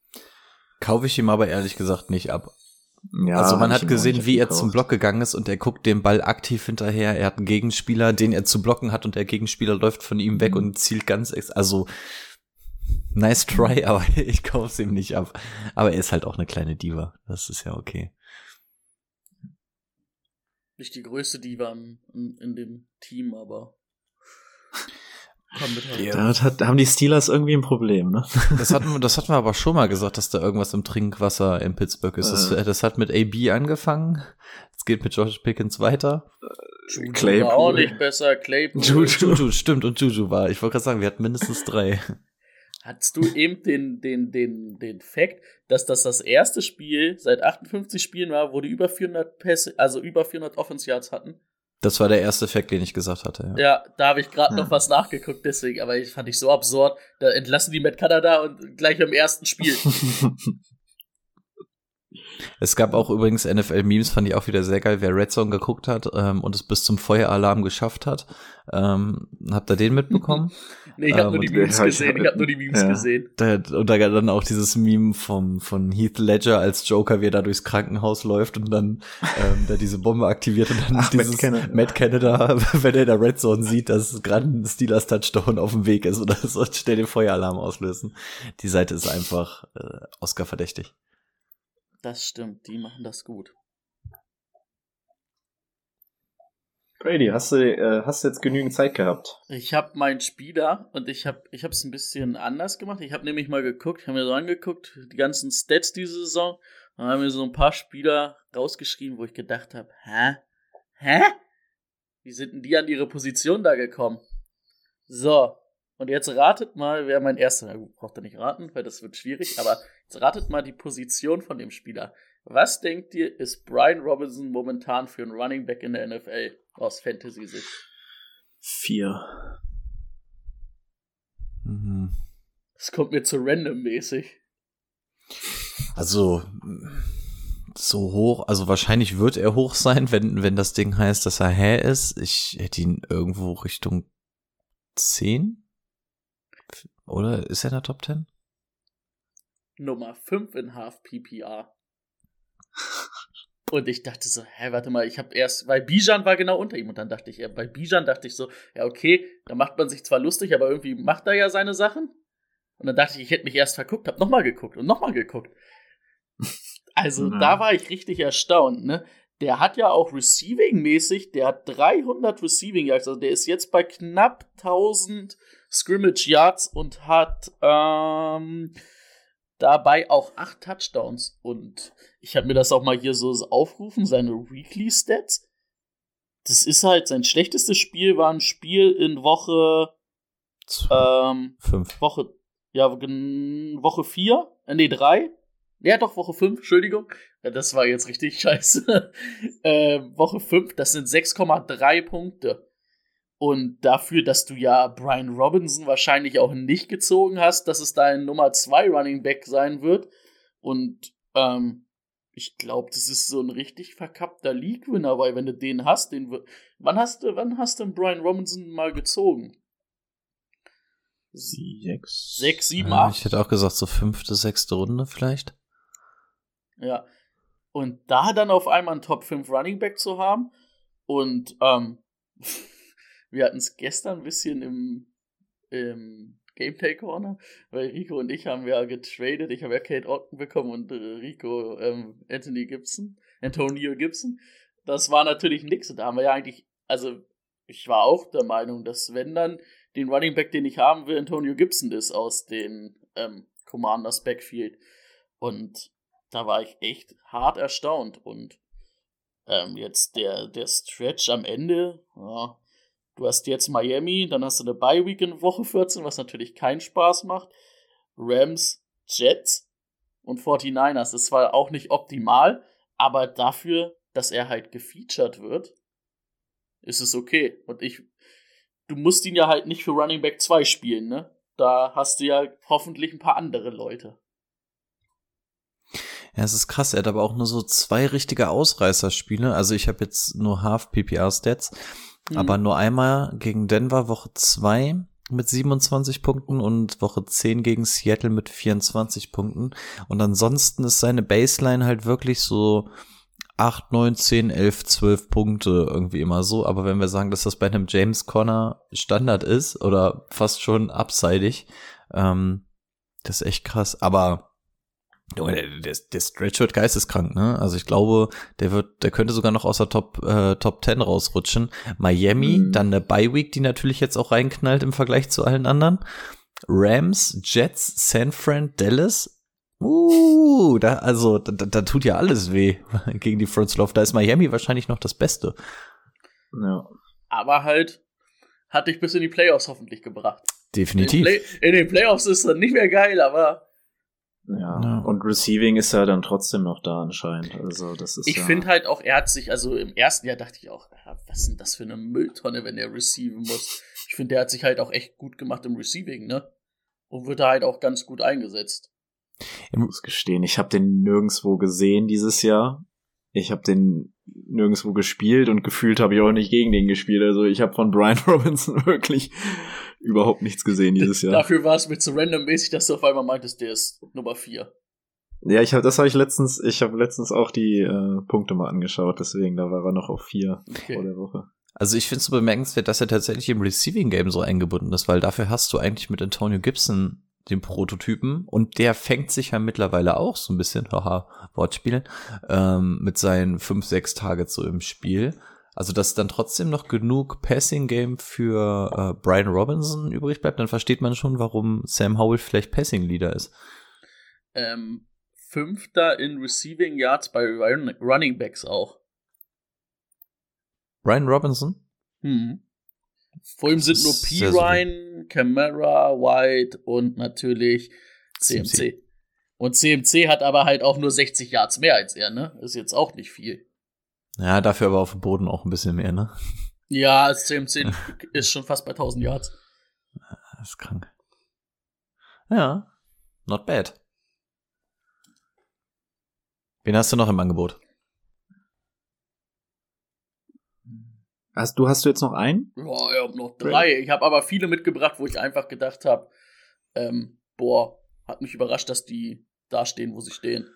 Kaufe ich ihm aber ehrlich gesagt nicht ab. Ja, also man hat gesehen, wie er zum Block gegangen ist und er guckt dem Ball aktiv hinterher. Er hat einen Gegenspieler, den er zu blocken hat und der Gegenspieler läuft von ihm weg mhm. und zielt ganz, ex also nice try, aber ich kaufe es ihm nicht ab. Aber er ist halt auch eine kleine Diva. Das ist ja okay. Nicht die größte Diva in, in dem Team, aber ja. Da hat, haben die Steelers irgendwie ein Problem, ne? Das hatten, das hatten wir aber schon mal gesagt, dass da irgendwas im Trinkwasser in Pittsburgh ist. Das, äh. das hat mit AB angefangen. Es geht mit George Pickens weiter. Juju Claypool. war auch nicht besser. Claypool. Juju, Juju, stimmt. Und Juju war. Ich wollte gerade sagen, wir hatten mindestens drei. Hattest du eben den, den, den, den Fakt, dass das das erste Spiel seit 58 Spielen war, wo die über 400 Pässe, also über 400 Offense Yards hatten? Das war der erste Fact, den ich gesagt hatte. Ja, ja da habe ich gerade ja. noch was nachgeguckt, deswegen, aber ich fand ich so absurd. Da entlassen die Matt Canada und gleich im ersten Spiel. Es gab auch übrigens NFL-Memes, fand ich auch wieder sehr geil, wer Red Zone geguckt hat ähm, und es bis zum Feueralarm geschafft hat. Ähm, habt ihr den mitbekommen? nee, ich habe ähm, nur die Memes gesehen. Ich habe nur die Memes ja. gesehen. Da, und da dann auch dieses Meme vom, von Heath Ledger als Joker, wie er da durchs Krankenhaus läuft und dann ähm, da diese Bombe aktiviert und dann Ach, dieses Matt Canada. Matt Canada, wenn er in der Red Zone sieht, dass gerade ein Steelers Touchdown auf dem Weg ist oder so schnell den Feueralarm auslösen. Die Seite ist einfach äh, Oscar verdächtig. Das stimmt, die machen das gut. Brady, hast du, äh, hast du jetzt genügend Zeit gehabt? Ich habe meinen Spieler und ich habe ich es ein bisschen anders gemacht. Ich habe nämlich mal geguckt, habe mir so angeguckt, die ganzen Stats diese Saison und habe mir so ein paar Spieler rausgeschrieben, wo ich gedacht habe, hä? Hä? Wie sind denn die an ihre Position da gekommen? So, und jetzt ratet mal, wer mein erster, na gut, braucht ihr nicht raten, weil das wird schwierig, aber jetzt ratet mal die Position von dem Spieler. Was denkt ihr, ist Brian Robinson momentan für ein Running Back in der NFL aus Fantasy-Sicht? Vier. Mhm. Das kommt mir zu random-mäßig. Also, so hoch, also wahrscheinlich wird er hoch sein, wenn, wenn das Ding heißt, dass er hä ist. Ich hätte ihn irgendwo Richtung 10? Oder ist er in der Top 10? Nummer 5 in Half PPR. Und ich dachte so, hä, warte mal, ich habe erst, weil Bijan war genau unter ihm und dann dachte ich, ja, bei Bijan dachte ich so, ja, okay, da macht man sich zwar lustig, aber irgendwie macht er ja seine Sachen. Und dann dachte ich, ich hätte mich erst verguckt, hab nochmal geguckt und nochmal geguckt. Also Na. da war ich richtig erstaunt, ne? Der hat ja auch Receiving-mäßig, der hat 300 Receiving Yards, also der ist jetzt bei knapp 1000 Scrimmage Yards und hat ähm, dabei auch 8 Touchdowns. Und ich habe mir das auch mal hier so aufrufen, seine Weekly Stats. Das ist halt, sein schlechtestes Spiel war ein Spiel in Woche, ähm, Fünf. Woche, ja, Woche 4, äh, nee, 3. Ja, doch, Woche 5, Entschuldigung. Ja, das war jetzt richtig scheiße. äh, Woche 5, das sind 6,3 Punkte. Und dafür, dass du ja Brian Robinson wahrscheinlich auch nicht gezogen hast, dass es dein Nummer 2 Running Back sein wird. Und ähm, ich glaube, das ist so ein richtig verkappter League-Winner, weil wenn du den hast, den wir- wann hast du, wann hast du einen Brian Robinson mal gezogen? Sechs. Sechs, sieben, acht? ich hätte auch gesagt, so fünfte, sechste Runde vielleicht. Ja. Und da dann auf einmal einen Top 5 Running Back zu haben und ähm, wir hatten es gestern ein bisschen im, im Gameplay Corner, weil Rico und ich haben ja getradet. Ich habe ja Kate Otten bekommen und Rico ähm, Anthony Gibson, Antonio Gibson. Das war natürlich nix und da haben wir ja eigentlich, also ich war auch der Meinung, dass wenn dann den Running Back, den ich haben will, Antonio Gibson ist aus den ähm, Commanders Backfield. Und da war ich echt hart erstaunt. Und ähm, jetzt der, der Stretch am Ende, ja, du hast jetzt Miami, dann hast du eine Bye Week in Woche 14, was natürlich keinen Spaß macht. Rams, Jets und 49ers. Das war auch nicht optimal, aber dafür, dass er halt gefeatured wird, ist es okay. Und ich, du musst ihn ja halt nicht für Running Back 2 spielen, ne? Da hast du ja hoffentlich ein paar andere Leute. Ja, es ist krass. Er hat aber auch nur so zwei richtige Ausreißerspiele. Also ich habe jetzt nur Half PPR Stats, Mhm. aber nur einmal gegen Denver Woche 2 mit 27 Punkten und Woche 10 gegen Seattle mit 24 Punkten. Und ansonsten ist seine Baseline halt wirklich so 8, 9, 10, 11, 12 Punkte irgendwie immer so. Aber wenn wir sagen, dass das bei einem James Conner Standard ist oder fast schon abseitig, ähm, das ist echt krass. Aber der, der, der Stretch wird geisteskrank, ne? Also ich glaube, der wird, der könnte sogar noch aus der Top, äh, Top 10 rausrutschen. Miami, Mhm. dann eine Bye Week, die natürlich jetzt auch reinknallt im Vergleich zu allen anderen. Rams, Jets, San Fran, Dallas. Uh, da, also, da, da da tut ja alles weh gegen die Fronts Love. Da ist Miami wahrscheinlich noch das Beste. Ja. Aber halt, hat dich bis in die Playoffs hoffentlich gebracht. Definitiv. In, Play in den Playoffs ist dann nicht mehr geil, aber Ja. Ja. Und Receiving ist ja dann trotzdem noch da anscheinend. Also das ist ich ja, finde halt auch, er hat sich, also im ersten Jahr dachte ich auch, ja, was ist denn das für eine Mülltonne, wenn er receiven muss. Ich finde, der hat sich halt auch echt gut gemacht im Receiving, ne? Und wird da halt auch ganz gut eingesetzt. Ich muss gestehen, ich habe den nirgendwo gesehen dieses Jahr. Ich habe den nirgendwo gespielt und gefühlt habe ich auch nicht gegen den gespielt. Also ich habe von Brian Robinson wirklich überhaupt nichts gesehen dieses Jahr. Dafür war es mir zu randommäßig, dass du auf einmal meintest, der ist Nummer 4. Ja, ich habe das habe ich letztens, ich habe letztens auch die äh, Punkte mal angeschaut, deswegen da war er noch auf vier Okay. vor der Woche. Also ich finde es so bemerkenswert, dass er tatsächlich im Receiving Game so eingebunden ist, weil dafür hast du eigentlich mit Antonio Gibson den Prototypen und der fängt sich ja mittlerweile auch so ein bisschen, haha, Wortspiel, ähm, mit seinen fünf, sechs Targets so im Spiel. Also dass dann trotzdem noch genug Passing Game für äh, Brian Robinson übrig bleibt, dann versteht man schon, warum Sam Howell vielleicht Passing Leader ist. Ähm, Fünfter in Receiving Yards bei Run Running Backs auch. Brian Robinson? Hm. Vor ihm sind nur P. Ryan, Camara, White und natürlich CMC. CMC. Und CMC hat aber halt auch nur 60 Yards mehr als er, ne? Ist jetzt auch nicht viel. Ja, dafür aber auf dem Boden auch ein bisschen mehr, ne? Ja, das CMC ist schon fast bei 1000 Yards. Das ist krank. Ja, not bad. Wen hast du noch im Angebot? Hast du, hast du jetzt noch einen? Boah, ich hab noch drei. Ich habe aber viele mitgebracht, wo ich einfach gedacht habe, ähm, boah, hat mich überrascht, dass die da stehen, wo sie stehen.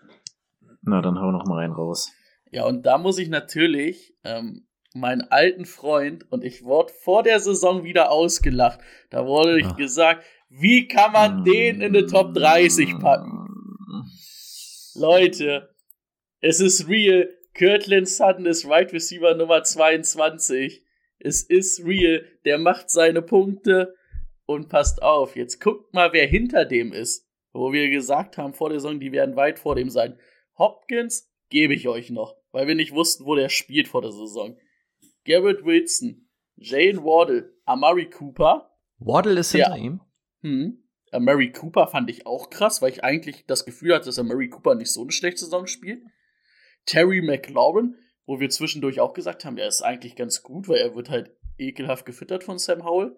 Na, dann hau noch mal einen raus. Ja, und da muss ich natürlich ähm, meinen alten Freund, und ich wurde vor der Saison wieder ausgelacht, da wurde ich Ah. gesagt, wie kann man den in die Top 30 packen? Leute, es ist real. Kirtland Sutton ist Right Receiver Nummer 22. Es ist real. Der macht seine Punkte und passt auf. Jetzt guckt mal, wer hinter dem ist. Wo wir gesagt haben vor der Saison, die werden weit vor dem sein. Hopkins gebe ich euch noch, weil wir nicht wussten, wo der spielt vor der Saison. Garrett Wilson, Jane Wardle, Amari Cooper, Waddle ist Ja. hinter ihm. hm. Mary Cooper fand ich auch krass, weil ich eigentlich das Gefühl hatte, dass Mary Cooper nicht so eine schlechte Saison spielt. Terry McLaurin, wo wir zwischendurch auch gesagt haben, er ist eigentlich ganz gut, weil er wird halt ekelhaft gefüttert von Sam Howell.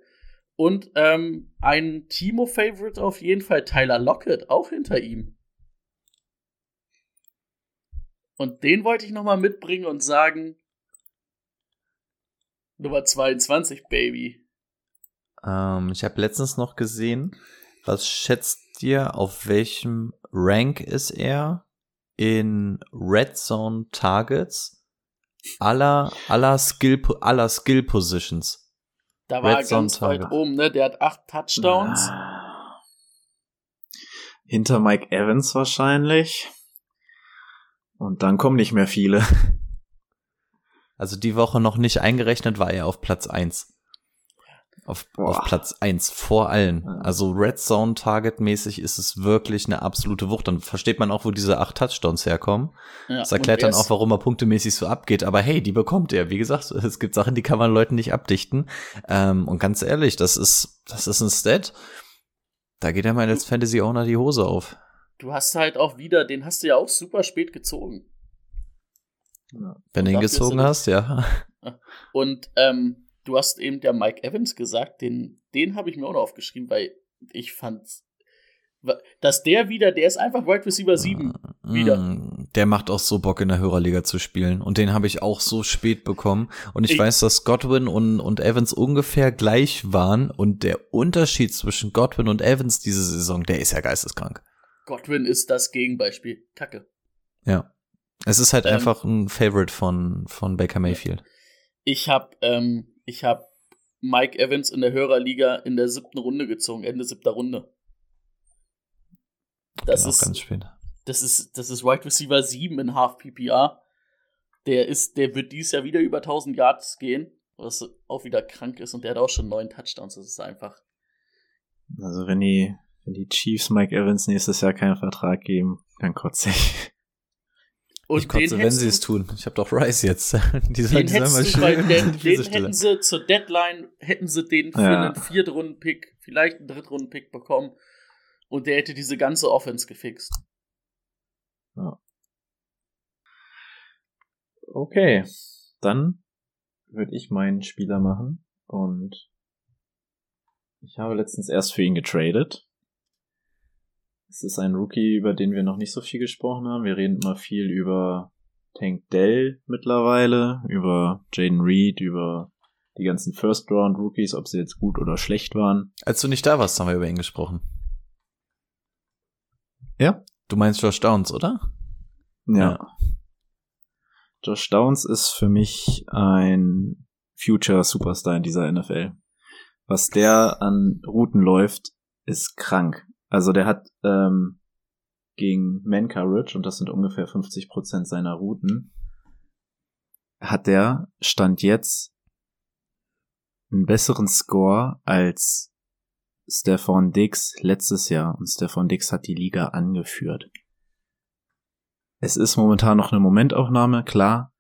Und ähm, ein Timo-Favorite auf jeden Fall, Tyler Lockett, auch hinter ihm. Und den wollte ich nochmal mitbringen und sagen, Nummer 22, Baby. Ähm, ich habe letztens noch gesehen, was schätzt ihr, auf welchem Rank ist er in Red Zone Targets aller, aller Skill, aller Skill Positions? Da war Red er Zone ganz weit Target. oben, ne? Der hat acht Touchdowns. Hinter Mike Evans wahrscheinlich. Und dann kommen nicht mehr viele. Also die Woche noch nicht eingerechnet war er auf Platz 1. Auf, auf Platz 1 vor allen. Also Red Zone Target mäßig ist es wirklich eine absolute Wucht. Dann versteht man auch, wo diese acht Touchdowns herkommen. Ja, Das erklärt er dann auch, warum er punktemäßig so abgeht. Aber hey, die bekommt er. Wie gesagt, es gibt Sachen, die kann man Leuten nicht abdichten. Ähm, und ganz ehrlich, das ist, das ist ein Stat. Da geht er mal als Fantasy Owner die Hose auf. Du hast halt auch wieder, den hast du ja auch super spät gezogen. Wenn du ihn gezogen hast, ja. Und ähm, du hast eben der Mike Evans gesagt, den, den habe ich mir auch noch aufgeschrieben, weil ich fand, dass der wieder, der ist einfach Wide Receiver 7. Wieder. Mm, Der macht auch so Bock in der Hörerliga zu spielen. Und den habe ich auch so spät bekommen. Und ich, Ich- weiß, dass Godwin und, und Evans ungefähr gleich waren. Und der Unterschied zwischen Godwin und Evans diese Saison, der ist ja geisteskrank. Godwin ist das Gegenbeispiel. Kacke. Ja. Es ist halt Ähm, einfach ein Favorite von, von Baker Mayfield. Ich habe ähm, ich hab Mike Evans in der Hörerliga in der siebten Runde gezogen, Ende siebter Runde. Das ist, ganz spät. das ist, das ist Wide Receiver 7 in Half PPR. Der ist, der wird dieses Jahr wieder über 1000 Yards gehen, was auch wieder krank ist und der hat auch schon neun Touchdowns. Das ist einfach. Also wenn die, wenn die Chiefs Mike Evans nächstes Jahr keinen Vertrag geben, dann kotze ich. Und ich kotze, wenn sie es tun. Ich habe doch Rice jetzt. die sollen, Den die sollen mal weil schön den, den hätten sie zur Deadline, hätten sie den für Ja. einen Viertrunden-Pick, vielleicht einen Drittrunden-Pick bekommen und der hätte diese ganze Offense gefixt. Okay, dann würde ich meinen Spieler machen und ich habe letztens erst für ihn getradet. Es ist ein Rookie, über den wir noch nicht so viel gesprochen haben. Wir reden immer viel über Tank Dell mittlerweile, über Jaden Reed, über die ganzen First Round Rookies, ob sie jetzt gut oder schlecht waren. Als du nicht da warst, haben wir über ihn gesprochen. Ja? Du meinst Josh Downs, oder? Ja. Josh Downs ist für mich ein Future Superstar in dieser NFL. Was der an Routen läuft, ist krank. Also der hat ähm, gegen Man Coverage, und das sind ungefähr 50% seiner Routen, hat der Stand jetzt einen besseren Score als Stefan Dix letztes Jahr. Und Stefan Dix hat die Liga angeführt. Es ist momentan noch eine Momentaufnahme, klar,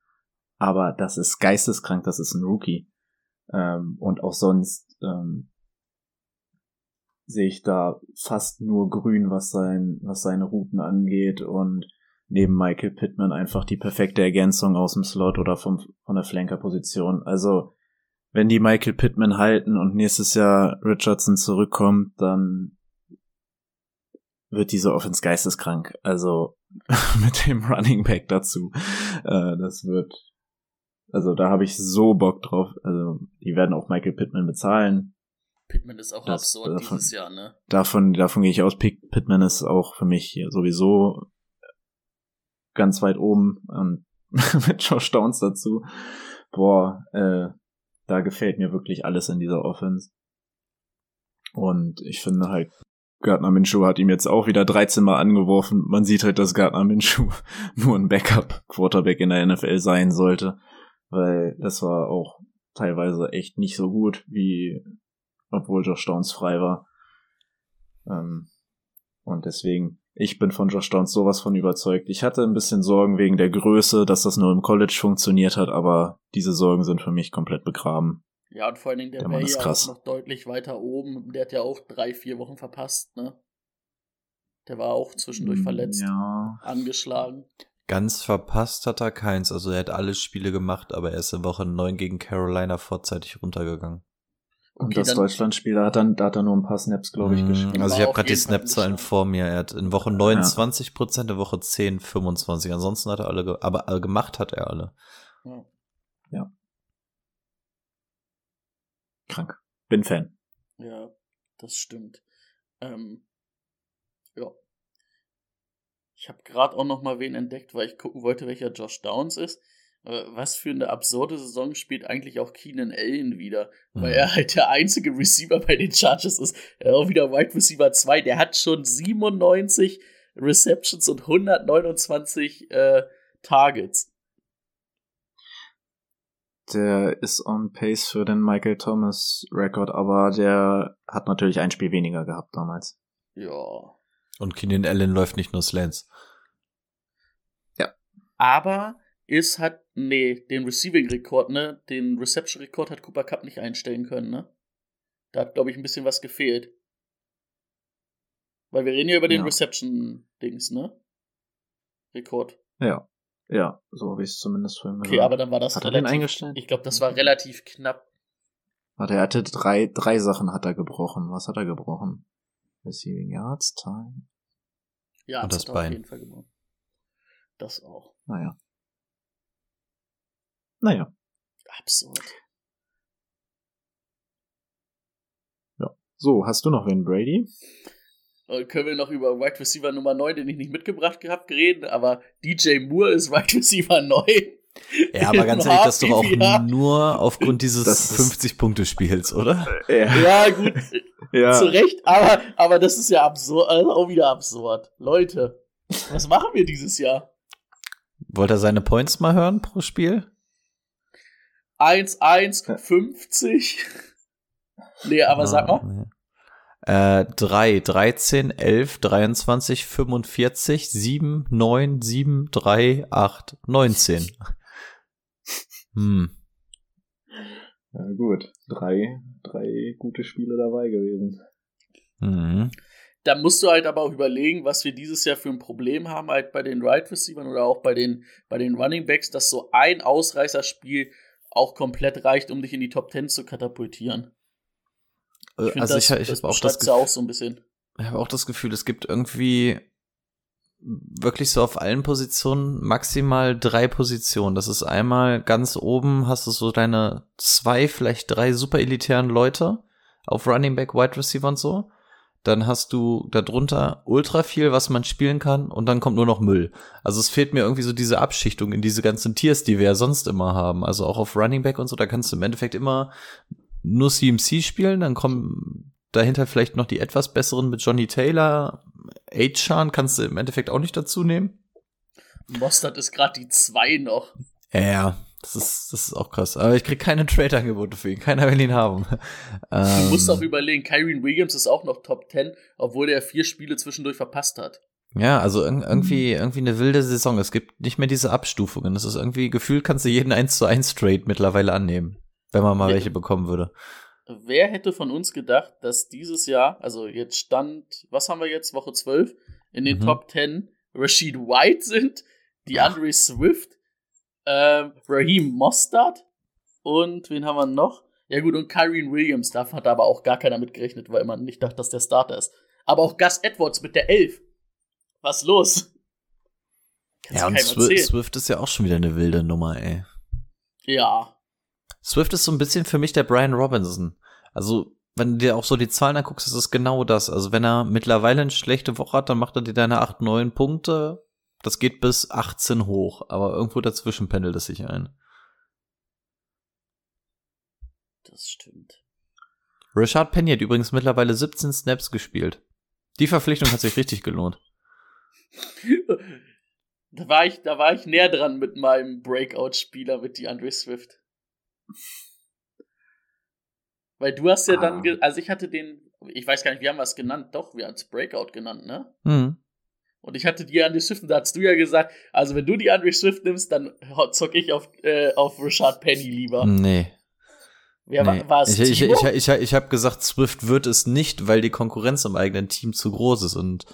aber das ist geisteskrank, das ist ein Rookie. Ähm, und auch sonst ähm, sehe ich da fast nur grün, was sein, was seine Routen angeht und neben Michael Pittman einfach die perfekte Ergänzung aus dem Slot oder vom, von der Flankerposition. Also, wenn die Michael Pittman halten und nächstes Jahr Richardson zurückkommt, dann wird diese Offense geisteskrank. Also mit dem Running Back dazu. Äh, das wird, also da habe ich so Bock drauf. Also die werden auch Michael Pittman bezahlen. Pittman ist auch Das- absurd davon- dieses Jahr, ne? Davon, davon gehe ich aus. Pitt- Pittman ist auch für mich sowieso ganz weit oben und mit Josh Downs dazu. Boah, äh, da gefällt mir wirklich alles in dieser Offense. Und ich finde halt, Gardner Minshew hat ihm jetzt auch wieder 13 Mal angeworfen. Man sieht halt, dass Gardner Minshew nur ein Backup-Quarterback in der NFL sein sollte. Weil das war auch teilweise echt nicht so gut, wie obwohl Josh Downs frei war. Ähm, und deswegen, ich bin von Josh Downs sowas von überzeugt. Ich hatte ein bisschen Sorgen wegen der Größe, dass das nur im College funktioniert hat, aber diese Sorgen sind für mich komplett begraben. Ja, und vor allen Dingen, der, Der wäre Mann ist ja krass. noch deutlich weiter oben. Der hat ja auch drei, vier Wochen verpasst, ne? Der war auch zwischendurch verletzt, Mm, Ja. angeschlagen. Ganz verpasst hat er keins. Also er hat alle Spiele gemacht, aber er ist in Woche 9 gegen Carolina vorzeitig runtergegangen. Und Okay, das Deutschlandspiel, da hat, dann, da hat er nur ein paar Snaps, glaube ich, Mm, gespielt. Also ich habe gerade die Snap-Zahlen vor mir. Er hat in Woche 9 20 Prozent, in Woche 10 25. Ansonsten hat er alle, ge aber äh, gemacht hat er alle. Ja. Krank. Bin Fan. Ja, das stimmt. Ähm, ja. Ich habe gerade auch noch mal wen entdeckt, weil ich gucken wollte, welcher Josh Downs ist. Was für eine absurde Saison spielt eigentlich auch Keenan Allen wieder, weil Mhm. er halt der einzige Receiver bei den Chargers ist. Er auch wieder Wide Receiver 2. Der hat schon 97 Receptions und 129 äh, Targets. Der ist on pace für den Michael Thomas Rekord, aber der hat natürlich ein Spiel weniger gehabt damals. Ja. Und Keenan Allen läuft nicht nur Slants. Aber ist hat, nee, den Receiving-Rekord, ne? Den Reception-Rekord hat Cooper Cup nicht einstellen können, ne? Da hat, glaube ich, ein bisschen was gefehlt. Weil wir reden ja über den Ja. Reception-Dings, ne? Rekord. Ja. Ja, so habe ich es zumindest vorhin Okay, gehört. aber dann war das Hat er den eingestellt? Ich glaube, das war relativ knapp. Warte, er hatte drei, drei Sachen hat er gebrochen. Was hat er gebrochen? Receiving Yards, Time. Ja, Und das hat er auf Bein. jeden Fall gewonnen. Das auch. Naja. Naja. Absurd. So, hast du noch wen, Brady? Äh, können wir noch über Wide Receiver Nummer 9, den ich nicht mitgebracht gehabt, reden, aber DJ Moore ist Wide Receiver 9. Ja, aber ganz ehrlich, das ist doch auch HPPR. nur aufgrund dieses Das ist- 50-Punkte-Spiels, oder? Ja. Ja, gut, ja. zu Recht, aber, aber das ist ja absurd, also auch wieder absurd. Leute, was machen wir dieses Jahr? Wollt ihr seine Points mal hören pro Spiel? 1, 1, 50. Nee, aber sag mal. Nee. Äh, 3, 13, 11, 23, 45, 7, 9, 7, 3, 8, 19. Hm. ja, gut. Drei, drei gute Spiele dabei gewesen. Mhm. Da musst du halt aber auch überlegen, was wir dieses Jahr für ein Problem haben, halt bei den Right Receivers oder auch bei den, bei den Running Backs, dass so ein Ausreißerspiel auch komplett reicht, um dich in die Top 10 zu katapultieren. Äh, find, Also ich, das, ich das habe auch das Gefühl, auch so ein bisschen. ich habe auch das Gefühl, es gibt irgendwie wirklich so auf allen Positionen maximal drei Positionen. Das ist einmal ganz oben hast du so deine zwei, vielleicht drei super elitären Leute auf Running Back, Wide Receiver und so. Dann hast du darunter ultra viel, was man spielen kann und dann kommt nur noch Müll. Also es fehlt mir irgendwie so diese Abschichtung in diese ganzen Tiers, die wir ja sonst immer haben. Also auch auf Running Back und so, da kannst du im Endeffekt immer nur CMC spielen, dann kommen dahinter vielleicht noch die etwas besseren mit Johnny Taylor. Achan kannst du im Endeffekt auch nicht dazu nehmen. Mostert ist gerade die 2 noch. Ja, das ist, das ist auch krass. Aber ich krieg keine Trade-Angebote für ihn. Keiner will ihn haben. Du Ähm, musst auch überlegen, Kyrie Williams ist auch noch Top 10, obwohl der vier Spiele zwischendurch verpasst hat. Ja, also irg- irgendwie, irgendwie eine wilde Saison. Es gibt nicht mehr diese Abstufungen. Es ist irgendwie gefühlt, kannst du jeden 1 zu 1 Trade mittlerweile annehmen. Wenn man mal Ja. welche bekommen würde. Wer hätte von uns gedacht, dass dieses Jahr, also jetzt stand, was haben wir jetzt, Woche 12, in den Mhm. Top 10 Rashid White sind, DeAndre Swift, ähm, Raheem Mostard und wen haben wir noch? Ja gut, und Kyrie Williams, da hat aber auch gar keiner mit gerechnet, weil man nicht dachte, dass der Starter ist. Aber auch Gus Edwards mit der 11. Was los? Kannst Ja, und erzählen. Swift ist ja auch schon wieder eine wilde Nummer, ey. Ja. Swift ist so ein bisschen für mich der Brian Robinson. Also, wenn du dir auch so die Zahlen anguckst, ist es genau das. Also, wenn er mittlerweile eine schlechte Woche hat, dann macht er dir deine 8, 9 Punkte. Das geht bis 18 hoch, aber irgendwo dazwischen pendelt es sich ein. Das stimmt. Richard Penny hat übrigens mittlerweile 17 Snaps gespielt. Die Verpflichtung hat sich richtig gelohnt. Da war ich, da war ich näher dran mit meinem Breakout-Spieler mit DeAndre Swift. Weil du hast ja Ah. dann, also ich hatte den, ich weiß gar nicht, wie haben wir es genannt? Doch, wir haben es Breakout genannt, ne? Hm. Und ich hatte DeAndre Swift und da hast du ja gesagt, also wenn du DeAndre Swift nimmst, dann zock ich auf, äh, auf Richard Penny lieber. Nee. Wer nee. war, war es? ich ich, ich, ich, ich habe gesagt, Swift wird es nicht, weil die Konkurrenz im eigenen Team zu groß ist. Und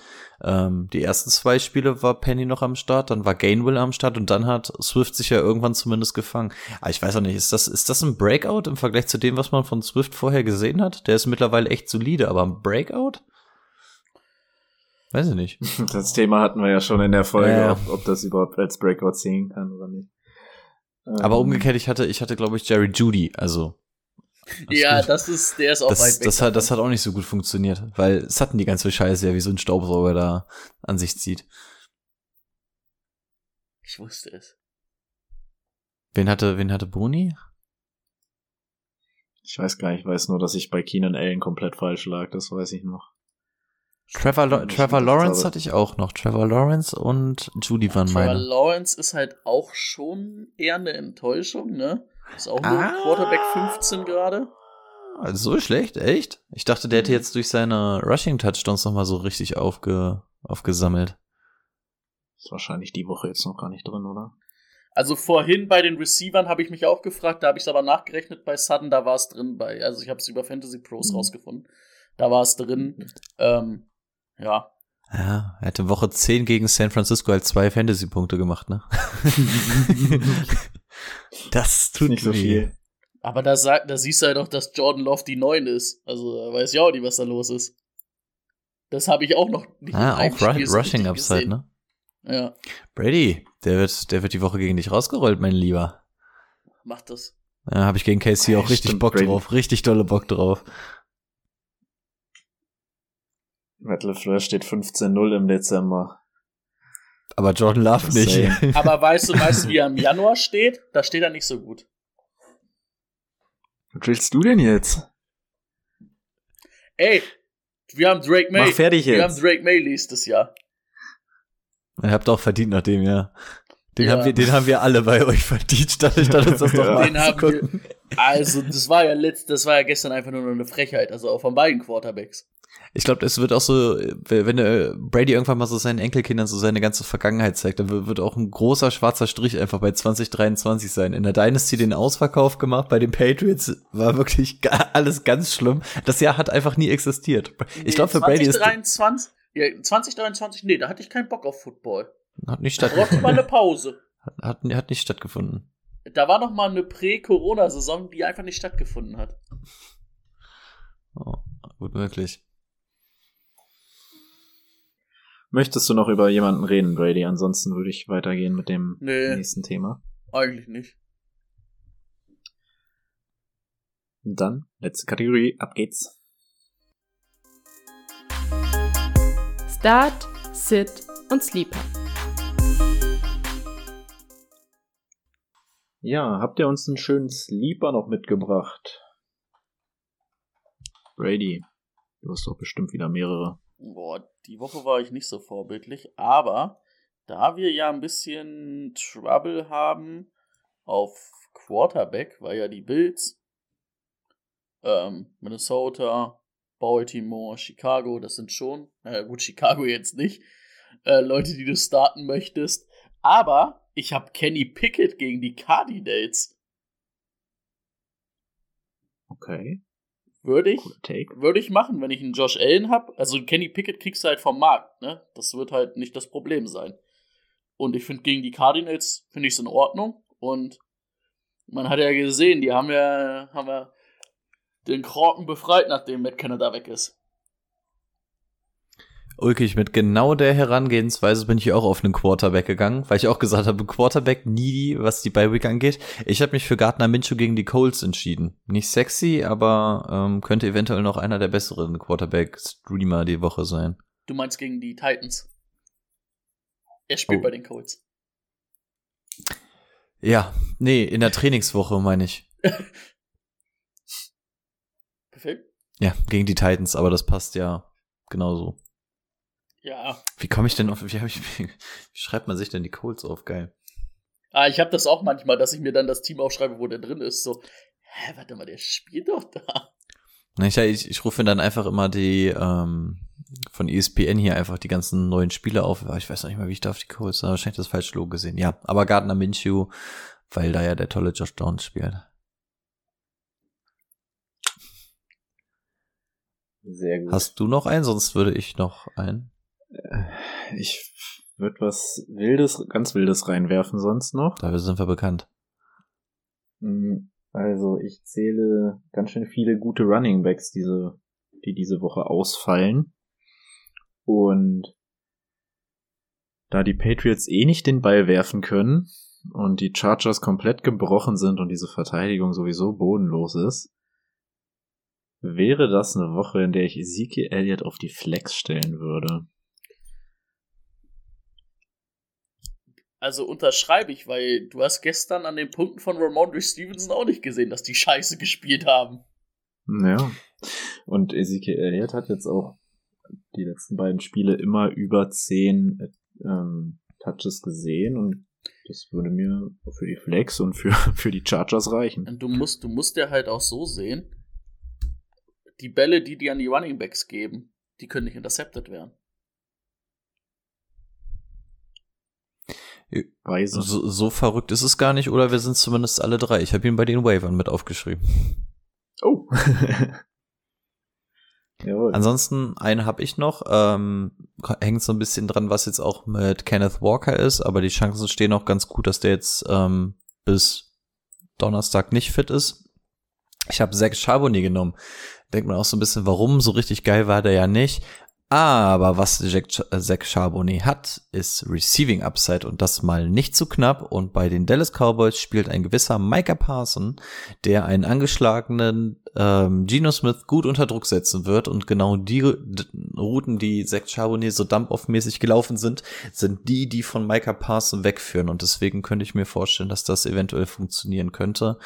ähm, die ersten zwei Spiele war Penny noch am Start, dann war Gainwell am Start und dann hat Swift sich ja irgendwann zumindest gefangen. Aber ich weiß auch nicht, ist das, ist das ein Breakout im Vergleich zu dem, was man von Swift vorher gesehen hat? Der ist mittlerweile echt solide, aber ein Breakout? Weiß ich nicht. Das Thema hatten wir ja schon in der Folge, Ja. Ob, ob das überhaupt als Breakout sehen kann oder nicht. Aber Ähm, umgekehrt, ich hatte, ich hatte, glaube ich, Jerry Judy, also. ja, gut. das ist, der ist auch das, weit weg. das, hat, das hat auch nicht so gut funktioniert, weil es hatten die ganze Scheiße ja wie so ein Staubsauger da an sich zieht. Ich wusste es. Wen hatte, wen hatte Boni? Ich weiß gar nicht, ich weiß nur, dass ich bei Keenan Allen komplett falsch lag, das weiß ich noch. Trevor, Lo Ja, Trevor Lawrence habe- hatte ich auch noch. Trevor Lawrence und Judy waren Trevor meine. Lawrence ist halt auch schon eher eine Enttäuschung, ne? Ist auch nur Ah. Quarterback 15 gerade. Also so schlecht, echt? Ich dachte, der hätte Mhm. jetzt durch seine Rushing Touchdowns nochmal so richtig aufge, aufgesammelt. Ist wahrscheinlich die Woche jetzt noch gar nicht drin, oder? Also vorhin bei den Receivern habe ich mich auch gefragt, da habe ich es aber nachgerechnet bei Sudden, da war es drin bei, also ich habe es über Fantasy Pros Mhm. rausgefunden. Da war es drin. Ähm, ja. Ja, er hatte Woche 10 gegen San Francisco halt zwei Fantasy-Punkte gemacht, ne? das tut nicht so viel. Aber da, sagt, da siehst du halt auch, dass Jordan Love die 9 ist. Also da weiß ich auch nicht, was da los ist. Das habe ich auch noch nicht Ah, auch Ru Spiel Rushing Upside, ne? Ja, Brady, der wird, der wird die Woche gegen dich rausgerollt, mein Lieber. macht das. Ja, habe ich gegen Casey auch richtig stimmt, Bock Brady. drauf, richtig dolle Bock drauf. Matt LeFleur steht 15-0 im Dezember. Aber Jordan Love nicht. Aber weißt du, weißt du, wie er im Januar steht? Da steht er nicht so gut. Was willst du denn jetzt? Ey, wir haben Drake May. Mach fertig Wir haben jetzt. Drake May nächstes Jahr. Ihr habt auch verdient nach dem Jahr. Den, Ja. haben wir, den haben wir alle bei euch verdient, statt, uns das noch Ja. mal Den haben anzugucken. Also, das war ja letzt, das war ja gestern einfach nur eine Frechheit, also auch von beiden Quarterbacks. Ich glaube, es wird auch so, wenn äh, Brady irgendwann mal so seinen Enkelkindern so seine ganze Vergangenheit zeigt, dann wird auch ein großer schwarzer Strich einfach bei 2023 sein. In der Dynasty den Ausverkauf gemacht, bei den Patriots war wirklich alles ganz schlimm. Das Jahr hat einfach nie existiert. Ich glaube, für Brady ist 2023, ja, 2023, nee, da hatte ich keinen Bock auf Football. hat nicht Da brauchte mal eine stattgefunden. Pause. Hat, hat nicht stattgefunden. Da war noch mal eine Prä-Corona-Saison, die einfach nicht stattgefunden hat. Oh, gut möglich. Möchtest du noch über jemanden reden, Brady? Ansonsten würde ich weitergehen mit dem Nee. nächsten Thema. Eigentlich nicht. Und dann, letzte Kategorie, ab geht's. Start, Sit und Sleeper. Ja, habt ihr uns einen schönen Sleeper noch mitgebracht? Brady, du hast doch bestimmt wieder mehrere. Boah, die Woche war ich nicht so vorbildlich, aber da wir ja ein bisschen Trouble haben auf Quarterback, weil ja die Bills, ähm, Minnesota, Baltimore, Chicago, das sind schon, naja gut, Chicago jetzt nicht, äh, Leute, die du starten möchtest. Aber ich habe Kenny Pickett gegen die Cardinals. Okay, Würde ich, würde ich machen, wenn ich einen Josh Allen habe. Also Kenny Pickett kriegst du halt vom Markt, ne? Das wird halt nicht das Problem sein. Und ich finde, gegen die Cardinals finde ich es in Ordnung. Und man hat ja gesehen, die haben ja, haben ja den Kroken befreit, nachdem Matt Canada weg ist. Ulkig, mit genau der Herangehensweise bin ich auch auf einen Quarterback gegangen, weil ich auch gesagt habe, Quarterback needy, was die Bye-Week angeht. Ich habe mich für Gardner Minshew gegen die Colts entschieden. Nicht sexy, aber ähm, könnte eventuell noch einer der besseren Quarterback-Streamer die Woche sein. Du meinst gegen die Titans? Er spielt Oh. bei den Colts. Ja, nee, in der Trainingswoche meine ich. Perfekt. Ja, gegen die Titans, aber das passt ja genauso. Ja. Wie komme ich denn auf, wie, hab ich, wie schreibt man sich denn die Colts auf? Geil. Ah, ich habe das auch manchmal, dass ich mir dann das Team aufschreibe, wo der drin ist. So, hä, warte mal, der spielt doch da. Na, Ich, ich, ich rufe dann einfach immer die ähm, von ESPN hier einfach die ganzen neuen Spiele auf. Ich weiß noch nicht mal, wie ich da auf die Colts. aber Wahrscheinlich das falsche Logo gesehen. Ja, aber Gardner Minshew, weil da ja der tolle Josh Downs spielt. Sehr gut. Hast du noch einen? Sonst würde ich noch einen. Ich würde was Wildes, ganz Wildes reinwerfen sonst noch. Dafür sind wir bekannt. Mm, Also ich zähle ganz schön viele gute Running Backs, diese, die diese Woche ausfallen. Und da die Patriots eh nicht den Ball werfen können und die Chargers komplett gebrochen sind und diese Verteidigung sowieso bodenlos ist, wäre das eine Woche, in der ich Ezekiel Elliott auf die Flex stellen würde. Also unterschreibe ich, weil du hast gestern an den Punkten von Ramondre Stevenson auch nicht gesehen, dass die Scheiße gespielt haben. Ja. Und Ezekiel Elliott hat jetzt auch die letzten beiden Spiele immer über zehn ähm, Touches gesehen und das würde mir für die Flex und für, für die Chargers reichen. Und du musst, du musst ja halt auch so sehen, die Bälle, die die an die Running Backs geben, die können nicht intercepted werden. Weise. So, so verrückt ist es gar nicht, oder wir sind zumindest alle drei. Ich habe ihn bei den Wavern mit aufgeschrieben. Oh. Jawohl. Ansonsten, einen habe ich noch. Ähm, hängt so ein bisschen dran, was jetzt auch mit Kenneth Walker ist, aber die Chancen stehen auch ganz gut, dass der jetzt ähm, bis Donnerstag nicht fit ist. Ich habe Zach Charbonnet genommen. Denkt man auch so ein bisschen, warum? So richtig geil war der ja nicht. Aber was äh, Zach Charbonnet hat, ist Receiving Upside und das mal nicht zu knapp. Und bei den Dallas Cowboys spielt ein gewisser Micah Parson, der einen angeschlagenen ähm, Geno Smith gut unter Druck setzen wird. Und genau die Routen, die Zach Charbonnet so dump-off-mäßig gelaufen sind, sind die, die von Micah Parson wegführen. Und deswegen könnte ich mir vorstellen, dass das eventuell funktionieren könnte.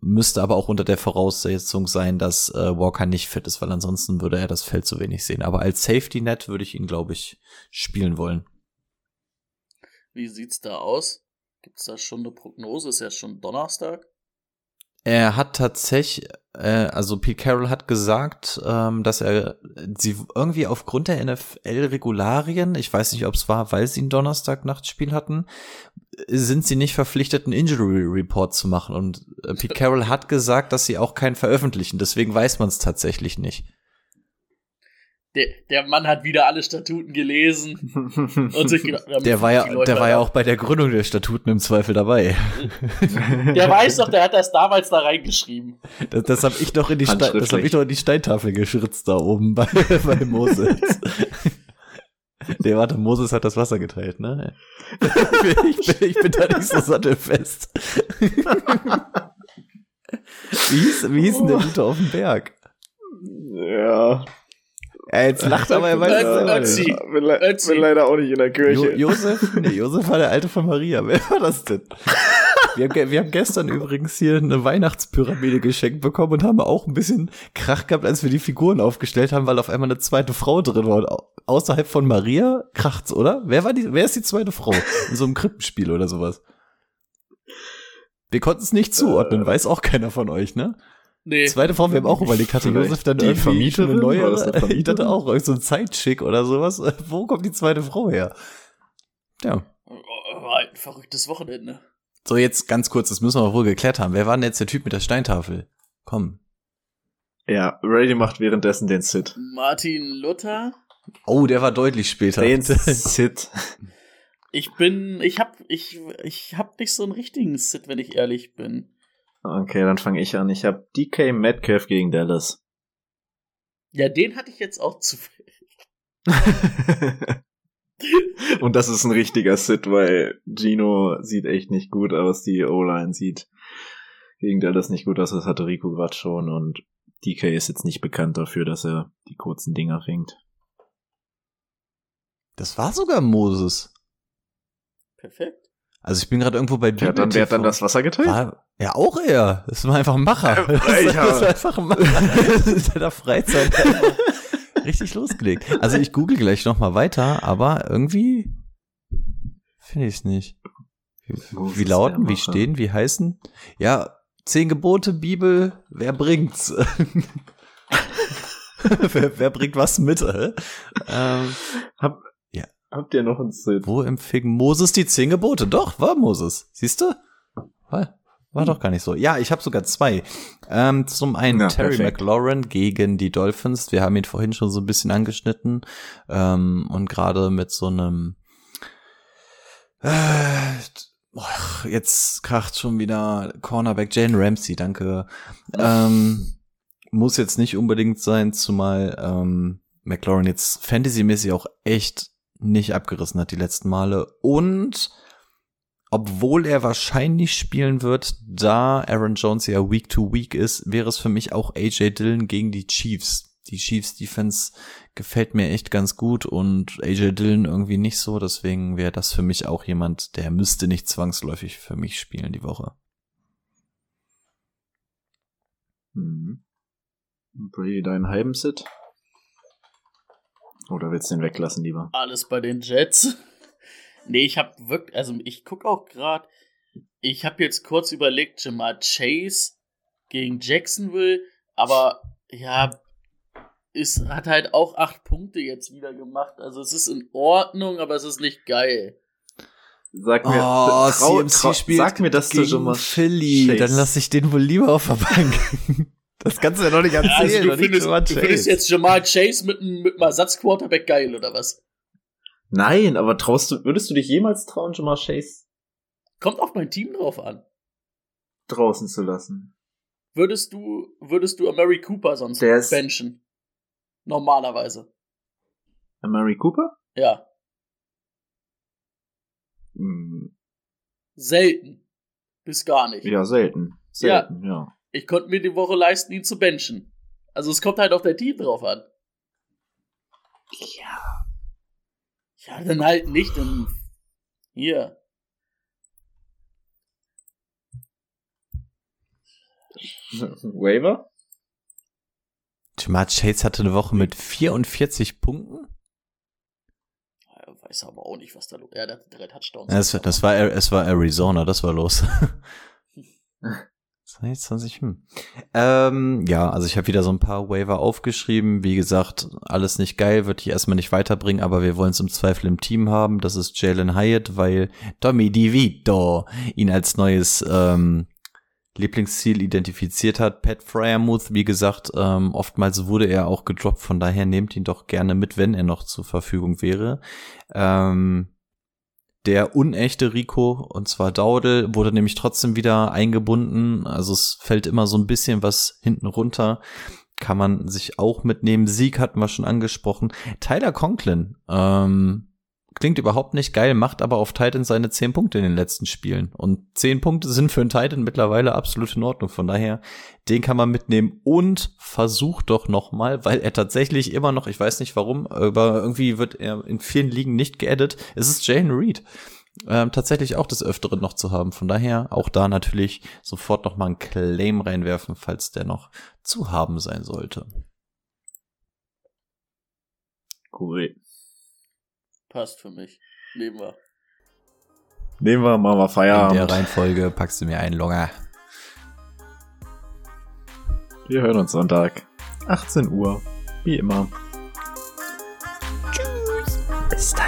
Müsste aber auch unter der Voraussetzung sein, dass äh, Walker nicht fit ist, weil ansonsten würde er das Feld zu wenig sehen. Aber als Safety Net würde ich ihn, glaube ich, spielen wollen. Wie sieht's da aus? Gibt's da schon eine Prognose? Ist ja schon Donnerstag. Er hat tatsächlich, äh, also Pete Carroll hat gesagt, ähm, dass er sie irgendwie aufgrund der NFL-Regularien, ich weiß nicht, ob es war, weil sie ein Donnerstag-Nachtspiel hatten, sind sie nicht verpflichtet, einen Injury Report zu machen. Und äh, Pete Carroll hat gesagt, dass sie auch keinen veröffentlichen. Deswegen weiß man es tatsächlich nicht. Der, der Mann hat wieder alle Statuten gelesen und sich gedacht, Der war ja, der war ja auch bei der Gründung der Statuten im Zweifel dabei. Der weiß doch, der hat das damals da reingeschrieben. Das, das habe ich doch in die Stein, das Handschriftlich. hab ich doch in die Steintafel geschritzt da oben bei, bei Moses. Der warte, Moses hat das Wasser geteilt, ne? Ich bin, ich bin da nicht so sattelfest. Wie hieß, wie hieß denn der Gute auf dem Berg? ja. Er jetzt lacht aber er weiß es nicht. Bin, le bin leider auch nicht in der Kirche. Jo Josef? Nee, Josef war der Alte von Maria. Wer war das denn? Wir wir haben gestern übrigens hier eine Weihnachtspyramide geschenkt bekommen und haben auch ein bisschen Krach gehabt, als wir die Figuren aufgestellt haben, weil auf einmal eine zweite Frau drin war. Und au- außerhalb von Maria kracht's, oder? Wer war die, wer ist die zweite Frau? In so einem Krippenspiel oder sowas. Wir konnten es nicht zuordnen, weiß auch keiner von euch, ne? Nee. Zweite Frau, wir haben auch überlegt, hatte Josef dann die irgendwie Vermieterin? eine neue, ich dachte auch, so ein Zeitschick oder sowas. Wo kommt die zweite Frau her? Ja. War ein verrücktes Wochenende. So, jetzt ganz kurz, das müssen wir wohl geklärt haben. Wer war denn jetzt der Typ mit der Steintafel? Komm. Ja, Brady macht währenddessen den Sit. Martin Luther. Oh, der war deutlich später. Den Sit. Ich bin, ich hab, ich, ich hab nicht so einen richtigen Sit, wenn ich ehrlich bin. Okay, dann fange ich an. Ich habe DK Metcalf gegen Dallas. Ja, den hatte ich jetzt auch zu. Und das ist ein richtiger Sit, weil Gino sieht echt nicht gut aus. Die O-Line sieht gegen Dallas nicht gut aus. Das hatte Rico gerade schon. Und DK ist jetzt nicht bekannt dafür, dass er die kurzen Dinger fängt. Das war sogar Moses. Perfekt. Also ich bin gerade irgendwo bei Wer hat dann, wer hat dann das Wasser geteilt? War, ja, auch er. Das war einfach ein Macher. Äh, Das, ich ist- das habe- war einfach ein Macher. Das ist in der Freizeit richtig losgelegt. Also ich google gleich noch mal weiter, aber irgendwie finde ich es nicht. Moses Wie lauten, wie stehen, wie heißen? Ja, zehn Gebote, Bibel, wer bringt's? wer, wer bringt was mit? Äh? Ähm, Hab, Ja. Habt ihr noch ein Sit? wo empfing Moses die zehn Gebote? Doch, war Moses. Siehst du? War, war doch gar nicht so. Ja, ich habe sogar zwei. Ähm, zum einen Ja, Terry perfekt. McLaurin gegen die Dolphins. Wir haben ihn vorhin schon so ein bisschen angeschnitten. Ähm, und gerade mit so einem äh, jetzt kracht schon wieder Cornerback Jane Ramsey, danke. Ähm, muss jetzt nicht unbedingt sein, zumal ähm, McLaurin jetzt fantasymäßig auch echt nicht abgerissen hat die letzten Male. Und obwohl er wahrscheinlich spielen wird, da Aaron Jones ja Week to Week ist, wäre es für mich auch AJ Dillon gegen die Chiefs. Die Chiefs Defense gefällt mir echt ganz gut und AJ Dillon irgendwie nicht so, deswegen wäre das für mich auch jemand, der müsste nicht zwangsläufig für mich spielen die Woche. Mhm. Brady, deinen halben Sit? Oder willst du den weglassen lieber? Alles bei den Jets. Nee, ich hab wirklich, also ich guck auch gerade, ich habe jetzt kurz überlegt, Jamar Chase gegen Jacksonville, aber ja, es hat halt auch acht Punkte jetzt wieder gemacht. Also es ist in Ordnung, aber es ist nicht geil. Sag mir, Oh, trau- CMC trau- spielt sag mir, dass du schon mal Philly, Chase- dann lass ich den wohl lieber auf der Bank. Das kannst du ja noch nicht erzählen. Also du findest, du findest jetzt Jamal Chase mit einem mit einem Ersatzquarterback geil, oder was? Nein, aber traust du, würdest du dich jemals trauen, Jamar Chase Kommt auf mein Team drauf an. draußen zu lassen? Würdest du, würdest du Mary Cooper sonst Der ist- benchen? Normalerweise. Mary Cooper? Ja. Hm, Selten. Bis gar nicht. ja, selten. Selten, ja. Ich konnte mir die Woche leisten, ihn zu benchen. Also es kommt halt auf dein Team drauf an. Ja. Ja, dann halt nicht. Dann hier. Waiver? Jamar Chase hatte eine Woche mit 44 Punkten. Ja, Weiß aber auch nicht, was da los Ja, der hat drei Touchdowns. Das, das war, es war Arizona, das war los. 22, hm. Ähm, ja, also ich habe wieder so ein paar Waiver aufgeschrieben. Wie gesagt, alles nicht geil, wird ich erstmal nicht weiterbringen, aber wir wollen es im Zweifel im Team haben. Das ist Jalen Hyatt, weil Tommy DeVito ihn als neues ähm, Lieblingsziel identifiziert hat. Pat Fryermuth, wie gesagt, ähm, oftmals wurde er auch gedroppt, von daher nehmt ihn doch gerne mit, wenn er noch zur Verfügung wäre. Ähm, der unechte Rico, und zwar Daudel, wurde nämlich trotzdem wieder eingebunden. Also es fällt immer so ein bisschen was hinten runter. Kann man sich auch mitnehmen. Sieg hatten wir schon angesprochen. Tyler Conklin, ähm, klingt überhaupt nicht geil, macht aber auf Titan seine 10 Punkte in den letzten Spielen. Und 10 Punkte sind für einen Titan mittlerweile absolut in Ordnung. Von daher, den kann man mitnehmen und versucht doch noch mal, weil er tatsächlich immer noch, ich weiß nicht warum, aber irgendwie wird er in vielen Ligen nicht geaddet. Es ist Jane Reed. Ähm, tatsächlich auch des Öfteren noch zu haben. Von daher auch da natürlich sofort noch mal einen Claim reinwerfen, falls der noch zu haben sein sollte. Cool. Passt für mich. Nehmen wir. Nehmen wir, machen wir In Feierabend. der Reihenfolge packst du mir einen Longer. Wir hören uns Sonntag. 18 Uhr. Wie immer. Bis dahin. Ciao.